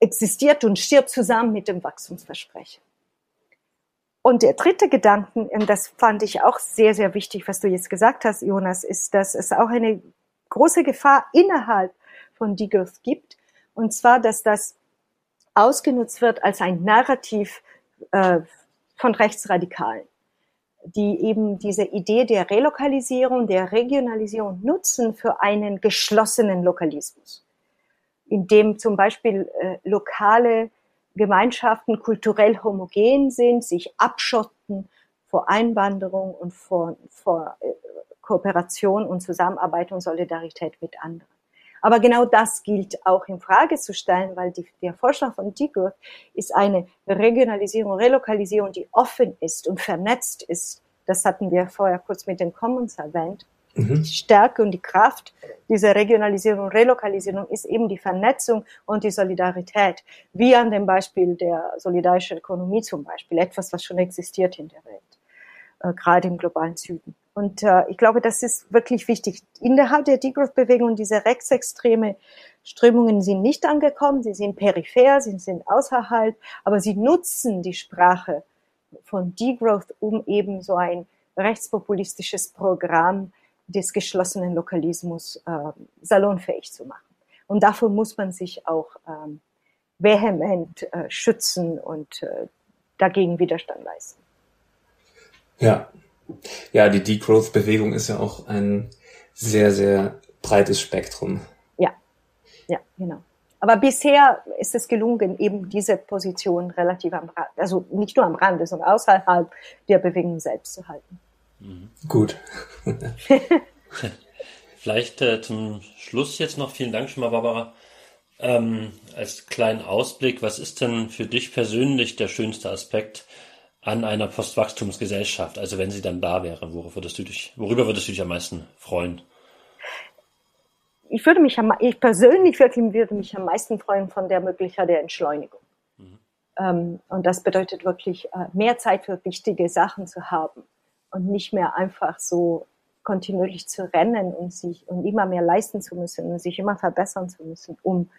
D: existiert und stirbt zusammen mit dem Wachstumsversprechen. Und der dritte Gedanken, und das fand ich auch sehr, sehr wichtig, was du jetzt gesagt hast, Jonas, ist, dass es auch eine große Gefahr innerhalb von Degrowth gibt. Und zwar, dass das ausgenutzt wird als ein Narrativ äh, von Rechtsradikalen, die eben diese Idee der Relokalisierung, der Regionalisierung nutzen für einen geschlossenen Lokalismus in dem zum Beispiel äh, lokale Gemeinschaften kulturell homogen sind, sich abschotten vor Einwanderung und vor, vor äh, Kooperation und Zusammenarbeit und Solidarität mit anderen. Aber genau das gilt auch in Frage zu stellen, weil die, der Vorschlag von Degrowth ist eine Regionalisierung, Relokalisierung, die offen ist und vernetzt ist. Das hatten wir vorher kurz mit den Commons erwähnt. Mhm. Die Stärke und die Kraft dieser Regionalisierung, Relokalisierung ist eben die Vernetzung und die Solidarität, wie an dem Beispiel der solidarischen Ökonomie zum Beispiel, etwas, was schon existiert in der Welt, äh, gerade im globalen Süden. Und äh, ich glaube, das ist wirklich wichtig. Innerhalb der Degrowth-Bewegung, diese rechtsextreme Strömungen sind nicht angekommen, sie sind peripher, sie sind außerhalb, aber sie nutzen die Sprache von Degrowth, um eben so ein rechtspopulistisches Programm des geschlossenen Lokalismus äh, salonfähig zu machen. Und dafür muss man sich auch ähm, vehement äh, schützen und äh, dagegen Widerstand leisten.
C: Ja, ja, die Degrowth-Bewegung ist ja auch ein sehr, sehr breites Spektrum.
D: Ja, ja, genau. Aber bisher ist es gelungen, eben diese Position relativ am Rand, also nicht nur am Rande, sondern außerhalb der Bewegung selbst zu halten.
C: Mhm. Gut.
B: Vielleicht äh, zum Schluss jetzt noch, vielen Dank schon mal, Barbara. Ähm, als kleinen Ausblick, was ist denn für dich persönlich der schönste Aspekt an einer Postwachstumsgesellschaft? Also wenn sie dann da wäre, worüber würdest du dich, worüber würdest du dich am meisten freuen?
D: ich würde mich, am, ich persönlich wirklich würde mich am meisten freuen von der Möglichkeit der Entschleunigung. Mhm. Ähm, und das bedeutet wirklich, äh, mehr Zeit für wichtige Sachen zu haben und nicht mehr einfach so kontinuierlich zu rennen und sich und immer mehr leisten zu müssen und sich immer verbessern zu müssen, um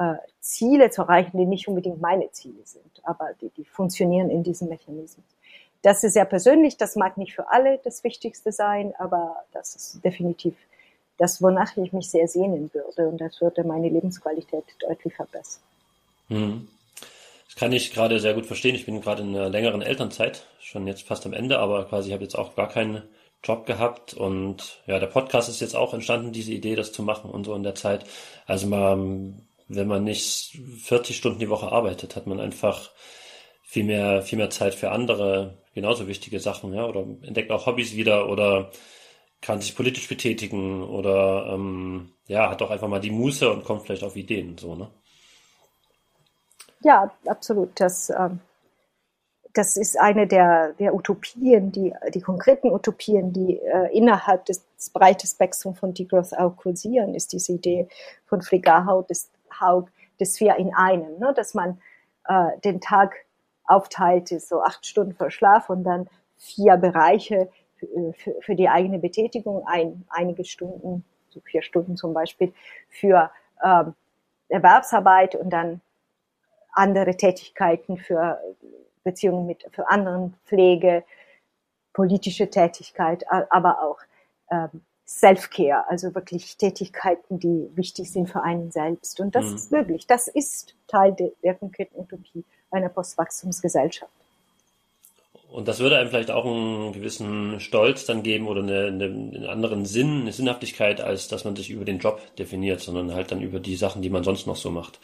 D: äh, Ziele zu erreichen, die nicht unbedingt meine Ziele sind, aber die, die funktionieren in diesem Mechanismus. Das ist sehr persönlich, das mag nicht für alle das Wichtigste sein, aber das ist definitiv das, wonach ich mich sehr sehnen würde und das würde meine Lebensqualität deutlich verbessern.
B: Hm. Das kann ich gerade sehr gut verstehen. Ich bin gerade in einer längeren Elternzeit, schon jetzt fast am Ende, aber quasi habe jetzt auch gar keinen Job gehabt und ja, der Podcast ist jetzt auch entstanden, diese Idee, das zu machen und so in der Zeit. Also man, wenn man nicht 40 Stunden die Woche arbeitet, hat man einfach viel mehr, viel mehr Zeit für andere genauso wichtige Sachen, ja, oder entdeckt auch Hobbys wieder oder kann sich politisch betätigen oder ähm, ja, hat auch einfach mal die Muße und kommt vielleicht auf Ideen, so, ne?
D: Ja, absolut. Das ähm, das ist eine der, der Utopien, die, die konkreten Utopien, die äh, innerhalb des, breiten Spektrums von Degrowth auch kursieren, ist diese Idee von Frigahaug, des, Haug, des Vier in einem, ne? dass man äh, den Tag aufteilt, so acht Stunden für Schlaf und dann vier Bereiche für, für, für die eigene Betätigung, ein, einige Stunden, so vier Stunden zum Beispiel, für ähm, Erwerbsarbeit und dann andere Tätigkeiten für Beziehungen mit für anderen Pflege, politische Tätigkeit, aber auch ähm, Self-Care, also wirklich Tätigkeiten, die wichtig sind für einen selbst. Und das mhm. ist möglich. Das ist Teil der, der konkreten Utopie einer Postwachstumsgesellschaft.
B: Und das würde einem vielleicht auch einen gewissen Stolz dann geben oder eine, eine, einen anderen Sinn, eine Sinnhaftigkeit, als dass man sich über den Job definiert, sondern halt dann über die Sachen, die man sonst noch so macht.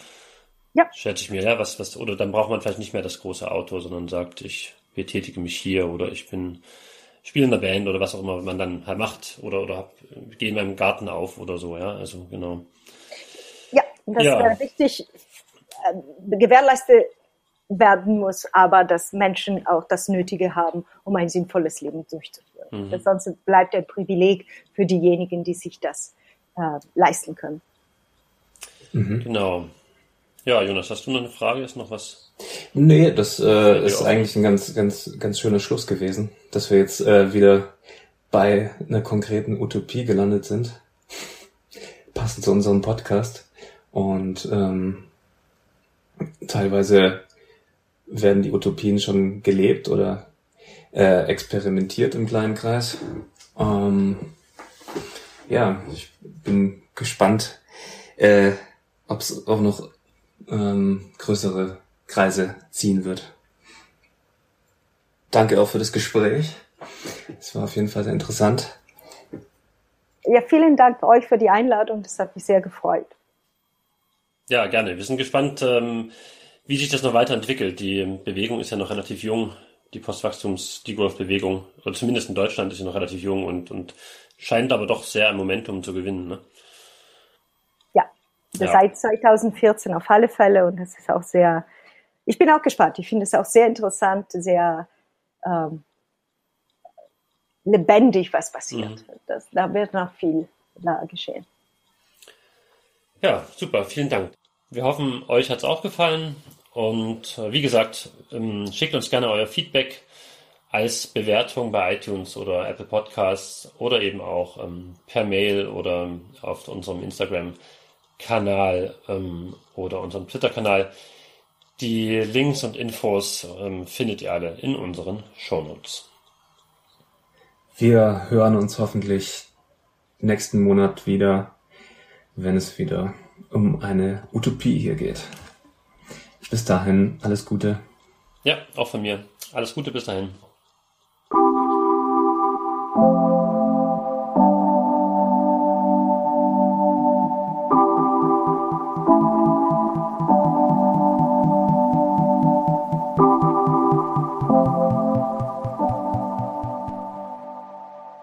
B: Ja. Schätze ich mir, ja, was, was, oder dann braucht man vielleicht nicht mehr das große Auto, sondern sagt, ich betätige mich hier oder ich bin, spiele in der Band oder was auch immer man dann halt macht oder, oder hab, gehe in meinem Garten auf oder so, ja, also genau.
D: Ja, das ja. ist wichtig, äh, gewährleistet werden muss, aber dass Menschen auch das Nötige haben, um ein sinnvolles Leben durchzuführen. Mhm. Sonst bleibt ein Privileg für diejenigen, die sich das äh, leisten können.
B: Mhm. Genau. Ja, Jonas, hast du noch eine Frage? Ist noch was?
C: Nee, das äh, ist eigentlich ein ganz, ganz, ganz schöner Schluss gewesen, dass wir jetzt äh, wieder bei einer konkreten Utopie gelandet sind. Passend zu unserem Podcast. Und ähm, teilweise werden die Utopien schon gelebt oder äh, experimentiert im kleinen Kreis. Ähm, ja, ich bin gespannt, äh, ob es auch noch ähm, größere Kreise ziehen wird. Danke auch für das Gespräch. Es war auf jeden Fall sehr interessant.
D: Ja, vielen Dank euch für die Einladung. Das hat mich sehr gefreut.
B: Ja, gerne. Wir sind gespannt, ähm, wie sich das noch weiterentwickelt. Die Bewegung ist ja noch relativ jung. Die Postwachstums-Degrowth-Bewegung, oder zumindest in Deutschland ist sie noch relativ jung und, und scheint aber doch sehr ein Momentum zu gewinnen. Ne?
D: Ja. Seit 2014 auf alle Fälle und das ist auch sehr, ich bin auch gespannt. Ich finde es auch sehr interessant, sehr ähm, lebendig, was passiert. Mhm. Das, da wird noch viel geschehen.
B: Ja, super, vielen Dank. Wir hoffen, euch hat es auch gefallen und äh, wie gesagt, ähm, schickt uns gerne euer Feedback als Bewertung bei iTunes oder Apple Podcasts oder eben auch ähm, per Mail oder auf unserem Instagram Kanal ähm, oder unserem Twitter-Kanal. Die Links und Infos ähm, findet ihr alle in unseren Shownotes.
C: Wir hören uns hoffentlich nächsten Monat wieder, wenn es wieder um eine Utopie hier geht. Bis dahin, alles Gute.
B: Ja, auch von mir. Alles Gute bis dahin.